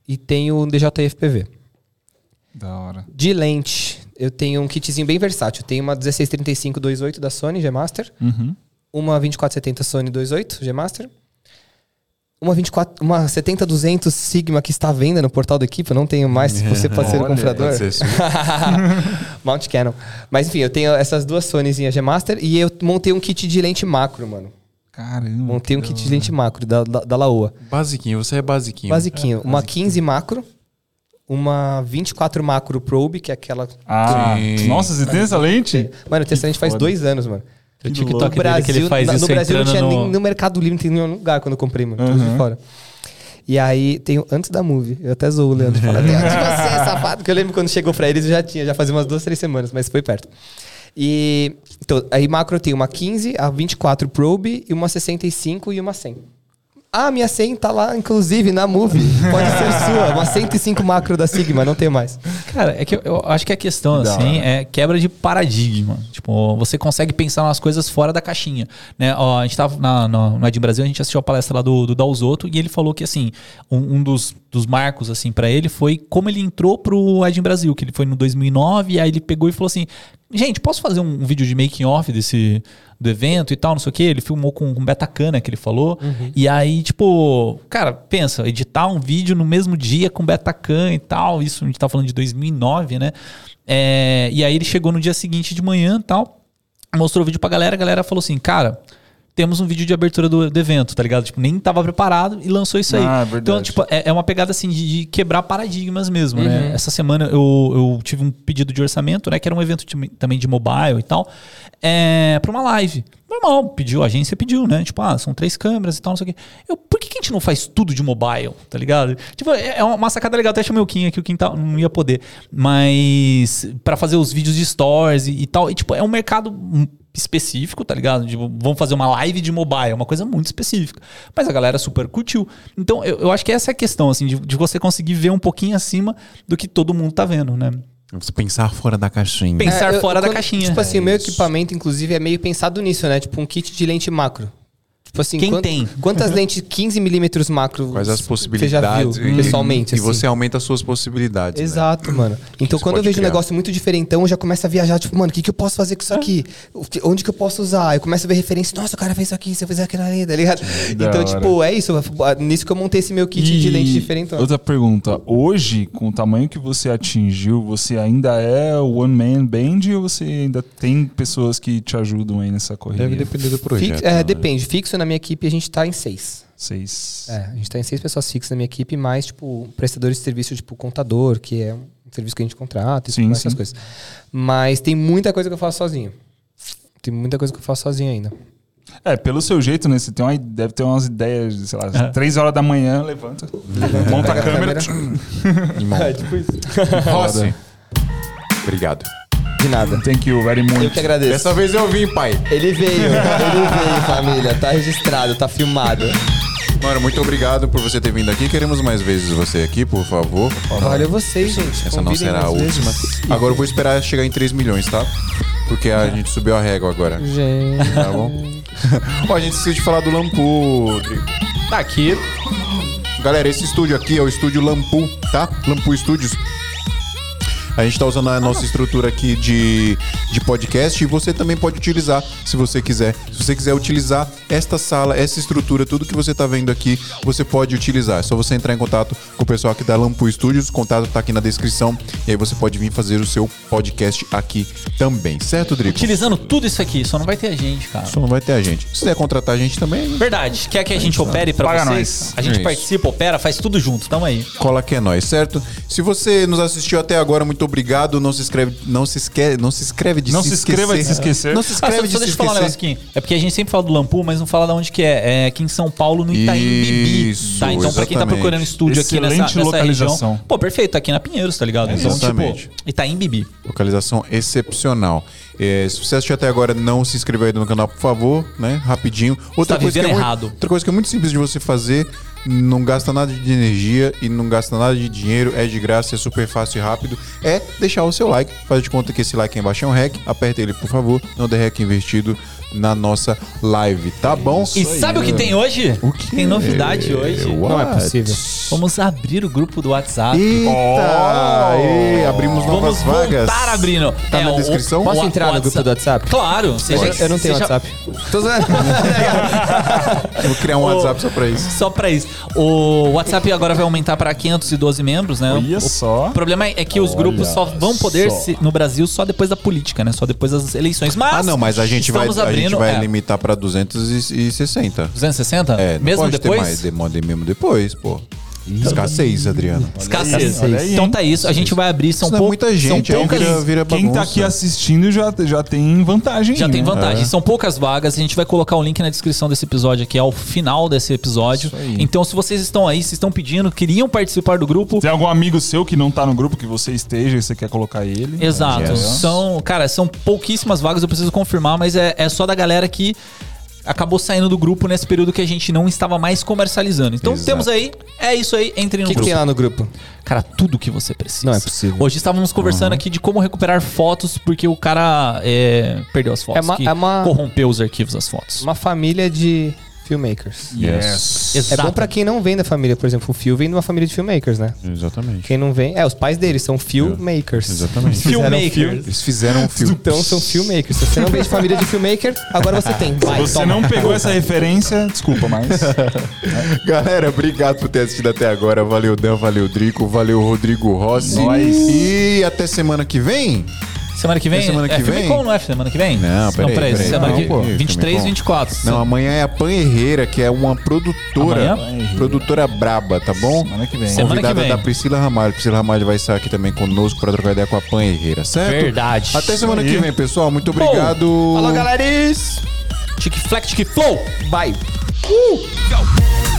E tenho um DJI FPV. Da hora. De lente, eu tenho um kitzinho bem versátil. Eu tenho uma 1635 28 da Sony G Master, Uhum. uma 2470 Sony 28 G Master, uma 24, uma 70-200 Sigma que está à venda no portal da equipe, eu não tenho mais, se você pode ser o Olha, comprador. Mount Canon. Mas enfim, eu tenho essas duas Sonyzinhas G Master e eu montei um kit de lente macro, mano. Caramba. Montei um kit de lente macro da, da, da Laoa. Basiquinho, você é basiquinho. Basiquinho. Uma 15 macro, uma 24 macro probe, que é aquela. Ah, Sim. nossa, você tem essa lente? Mano, eu tenho essa lente faz dois anos, mano. O TikTok louco. dele que ele faz na- isso no Brasil não tinha no... nem no Mercado Livre, não tem nenhum lugar quando eu comprei, mano. Tudo de Uhum. fora. E aí, tenho antes da movie, eu até zoo o Leandro. Fala, "Tem antes de você, safado. Que eu lembro quando chegou pra eles, eu já tinha, já fazia umas duas, três semanas, mas foi perto. E então, aí macro eu tenho uma 15, a 24 probe, e uma 65 e uma 100. Ah, minha 100 tá lá, inclusive, na movie. Pode ser sua. Uma 105 macro da Sigma, não tenho mais. Cara, é que eu, eu acho que a questão, Da assim, hora. é quebra de paradigma. Tipo, você consegue pensar nas coisas fora da caixinha, né? Ó, a gente tava na, no, no Ed Brasil, a gente assistiu a palestra lá do, do Dalzotto e ele falou que, assim, um, um dos, dos marcos, assim, para ele foi como ele entrou pro Ed Brasil, que ele foi no 2009 e aí ele pegou e falou assim, gente, posso fazer um, um vídeo de making off desse do evento e tal, não sei o que. Ele filmou com, com Betacana, que ele falou. Uhum. E aí, tipo, cara, pensa, editar um vídeo no mesmo dia com Betacam e tal. Isso a gente tá falando de 2009, né? É, e aí ele chegou no dia seguinte de manhã e tal. Mostrou o vídeo pra galera, a galera falou assim, cara. Temos um vídeo de abertura do, do evento, tá ligado? Tipo, nem tava preparado e lançou isso aí. Ah, verdade. então, tipo, é, é uma pegada assim de, de quebrar paradigmas mesmo, Uhum. né? Essa semana eu, eu tive um pedido de orçamento, né? Que era um evento de- também de mobile e tal, é, pra uma live. Normal, pediu, a agência pediu, né? Tipo, ah, são três câmeras e tal, não sei o quê. Eu, por que, que a gente não faz tudo de mobile, tá ligado? Tipo, é é uma sacada legal. Até chamei o Kim aqui, o Kim tá- não ia poder. Mas pra fazer os vídeos de stories e, e tal. E, tipo, é um mercado específico, tá ligado? Tipo, vamos fazer uma live de mobile, uma coisa muito específica. Mas a galera super curtiu. Então, eu, eu acho que essa é a questão, assim, de, de você conseguir ver um pouquinho acima do que todo mundo tá vendo, né? Você pensar fora da caixinha. Pen- Pensar É, eu- fora da quando- caixinha. Tipo assim, É o meu equipamento, inclusive, é meio pensado nisso, né? Tipo um kit de lente macro. Tipo assim, Quem tem? Quantas lentes 15mm macro Quais as você possibilidades. já viu pessoalmente? E assim? você aumenta as suas possibilidades. né? Exato, mano. Então, Você quando eu vejo um criar. negócio muito diferentão, eu já começo a viajar, tipo, mano, o que, que eu posso fazer com isso aqui? Que- Onde que eu posso usar? Eu começo a ver referência, nossa, o cara fez isso aqui, se eu fizer aquilo ali, tá ligado? Da então, hora. tipo, é isso. Nisso que eu montei esse meu kit de lente diferentão. Outra pergunta. Hoje, com o tamanho que você atingiu, você ainda é o one man band ou você ainda tem pessoas que te ajudam aí nessa corrida? Deve depender do projeto. Fix- é, né? depende. Fixo na minha equipe, a gente tá em seis. Seis. É, a gente tá em seis pessoas fixas na minha equipe, mais, tipo, prestadores de serviço, tipo, contador, que é um serviço que a gente contrata e Sim, mais, essas sim. coisas. Mas tem muita coisa que eu faço sozinho. Tem muita coisa que eu faço sozinho ainda. É, pelo seu jeito, né? Você tem uma, deve ter umas ideias, sei lá, É. três horas da manhã, levanta, monta a Pega a câmera. Irmão. É, tipo isso. Rossi. Obrigado. De nada. Thank you very much. Eu que agradeço. Dessa vez eu vim, pai. Ele veio, ele veio, família. Tá registrado, tá filmado. Mano, muito obrigado por você ter vindo aqui. Queremos mais vezes você aqui, por favor. Valeu vocês, gente. Essa não será a última. Agora eu vou esperar chegar em 3 milhões, tá? Porque a gente subiu a régua agora. Gente. Tá bom? Ó, a gente esqueceu de falar do Lampu. Tá aqui. Galera, esse estúdio aqui é o estúdio Lampu, tá? Lampu Studios. A gente tá usando a nossa estrutura aqui de, de podcast e você também pode utilizar, se você quiser. Se você quiser utilizar esta sala, essa estrutura, tudo que você tá vendo aqui, você pode utilizar. É só você entrar em contato com o pessoal aqui da Lampu Studios, o contato tá aqui na descrição e aí você pode vir fazer o seu podcast aqui também, certo, Drico? Utilizando tudo isso aqui, só não vai ter a gente, cara. Só não vai ter a gente. Se quiser contratar a gente também, Verdade. Quer que a gente opere pra Paga vocês? nós. A gente Isso. participa, opera, faz tudo junto. Tamo aí. cola que é nós, certo? Se você nos assistiu até agora, muito obrigado. Não se inscreve, não se esquece, não se inscreve de Não se se inscreva de se esquecer. Não se Ah, inscreve só, de só se deixa eu falar um esquecer. negócio aqui. É porque a gente sempre fala do Lampu, mas não fala de onde que é. É aqui em São Paulo, no Itaim Bibi. Isso, Tá? Então, pra quem tá procurando estúdio aqui nessa, Excelente nessa localização. região. Pô, perfeito, tá aqui na Pinheiros, tá ligado? Então, Exatamente. tipo, Itaim Bibi. Localização excepcional. É, se você assistiu até agora, não se inscreveu ainda no canal, por favor, né? Rapidinho. Outra Tá coisa que é vivendo muito- errado. outra coisa que é muito simples de você fazer, não gasta nada de energia e não gasta nada de dinheiro, é de graça, é super fácil e rápido, é deixar o seu like. Faz de conta que esse like aí embaixo é um hack, aperta ele, por favor, não dê hack investido na nossa live, tá bom? E sabe o que tem hoje? O que? Tem novidade hoje. Não é possível. Vamos abrir o grupo do WhatsApp. Eita! Aê, abrimos novas Vamos vagas. voltar abrindo. Tá É, na o- descrição? Posso o- entrar o no grupo do WhatsApp? Claro. Você Eu, já- eu não tenho você já- WhatsApp. Tô. Vou criar um WhatsApp só pra isso. Só pra isso. O WhatsApp agora vai aumentar pra 512 membros, né? Olha o, só. O problema é que os Olha grupos só vão poder só. se- no Brasil só depois da política, né? Só depois das eleições. Mas Ah, não, mas a gente vai, estamos a gente vai é, limitar pra 260. 260? É, não mesmo pode depois? ter mais, demanda mesmo depois, pô. Escassez, Adriano. Escassez. Aí, então tá isso. A gente vai abrir. São não é muita são gente, aí poucas- vira, vira Quem tá aqui assistindo já, já tem vantagem. Já aí, tem né? vantagem. É. São poucas vagas. A gente vai colocar o link na descrição desse episódio aqui, ao final desse episódio. Então, se vocês estão aí, se estão pedindo, queriam participar do grupo, Tem algum amigo seu que não tá no grupo que você esteja e você quer colocar ele? Exato. É. São, cara, são pouquíssimas vagas, eu preciso confirmar, mas é, é só da galera que acabou saindo do grupo nesse período que a gente não estava mais comercializando. Então Exato. temos aí, é isso aí, entre O no que, que grupo. tem lá no grupo? Cara, tudo que você precisa. Não é possível. Hoje estávamos conversando aqui de como recuperar fotos, porque o cara é, perdeu as fotos, É uma- que é uma- corrompeu os arquivos das fotos. Uma família de filmmakers. Yes. É Exato. bom pra quem não vem da família, por exemplo, o Phil vem de uma família de filmmakers, né? Exatamente. Quem não vem, é, os pais deles são filmmakers. Exatamente. Eles fizeram Filmmakers. film- Eles fizeram um filme. Então são filmmakers. Se você não vem de família de filmmaker, agora você tem. Vai, Você toma. não pegou essa referência, desculpa, mas. Galera, obrigado por ter assistido até agora. Valeu, Dan, valeu, Drico, valeu, Rodrigo Rossi. Nós. E até semana que vem. Semana que vem? É semana que é vem? Filmicom, não é semana que vem? Não, peraí, peraí. Semana Não, que pô. 23 Filmicom. 24. Não, amanhã é a Pan Herrera, que é uma produtora. Amanhã? Produtora braba, tá bom? Semana que vem. Semana Convidada que vem. da Priscila Ramalho. Priscila Ramalho vai estar aqui também conosco para trocar ideia com a Pan Herrera, certo? Verdade. Até semana Aí. que vem, pessoal. Muito obrigado. Falou, galeris! Tic Flex, Tic Flow. Bye. Uh!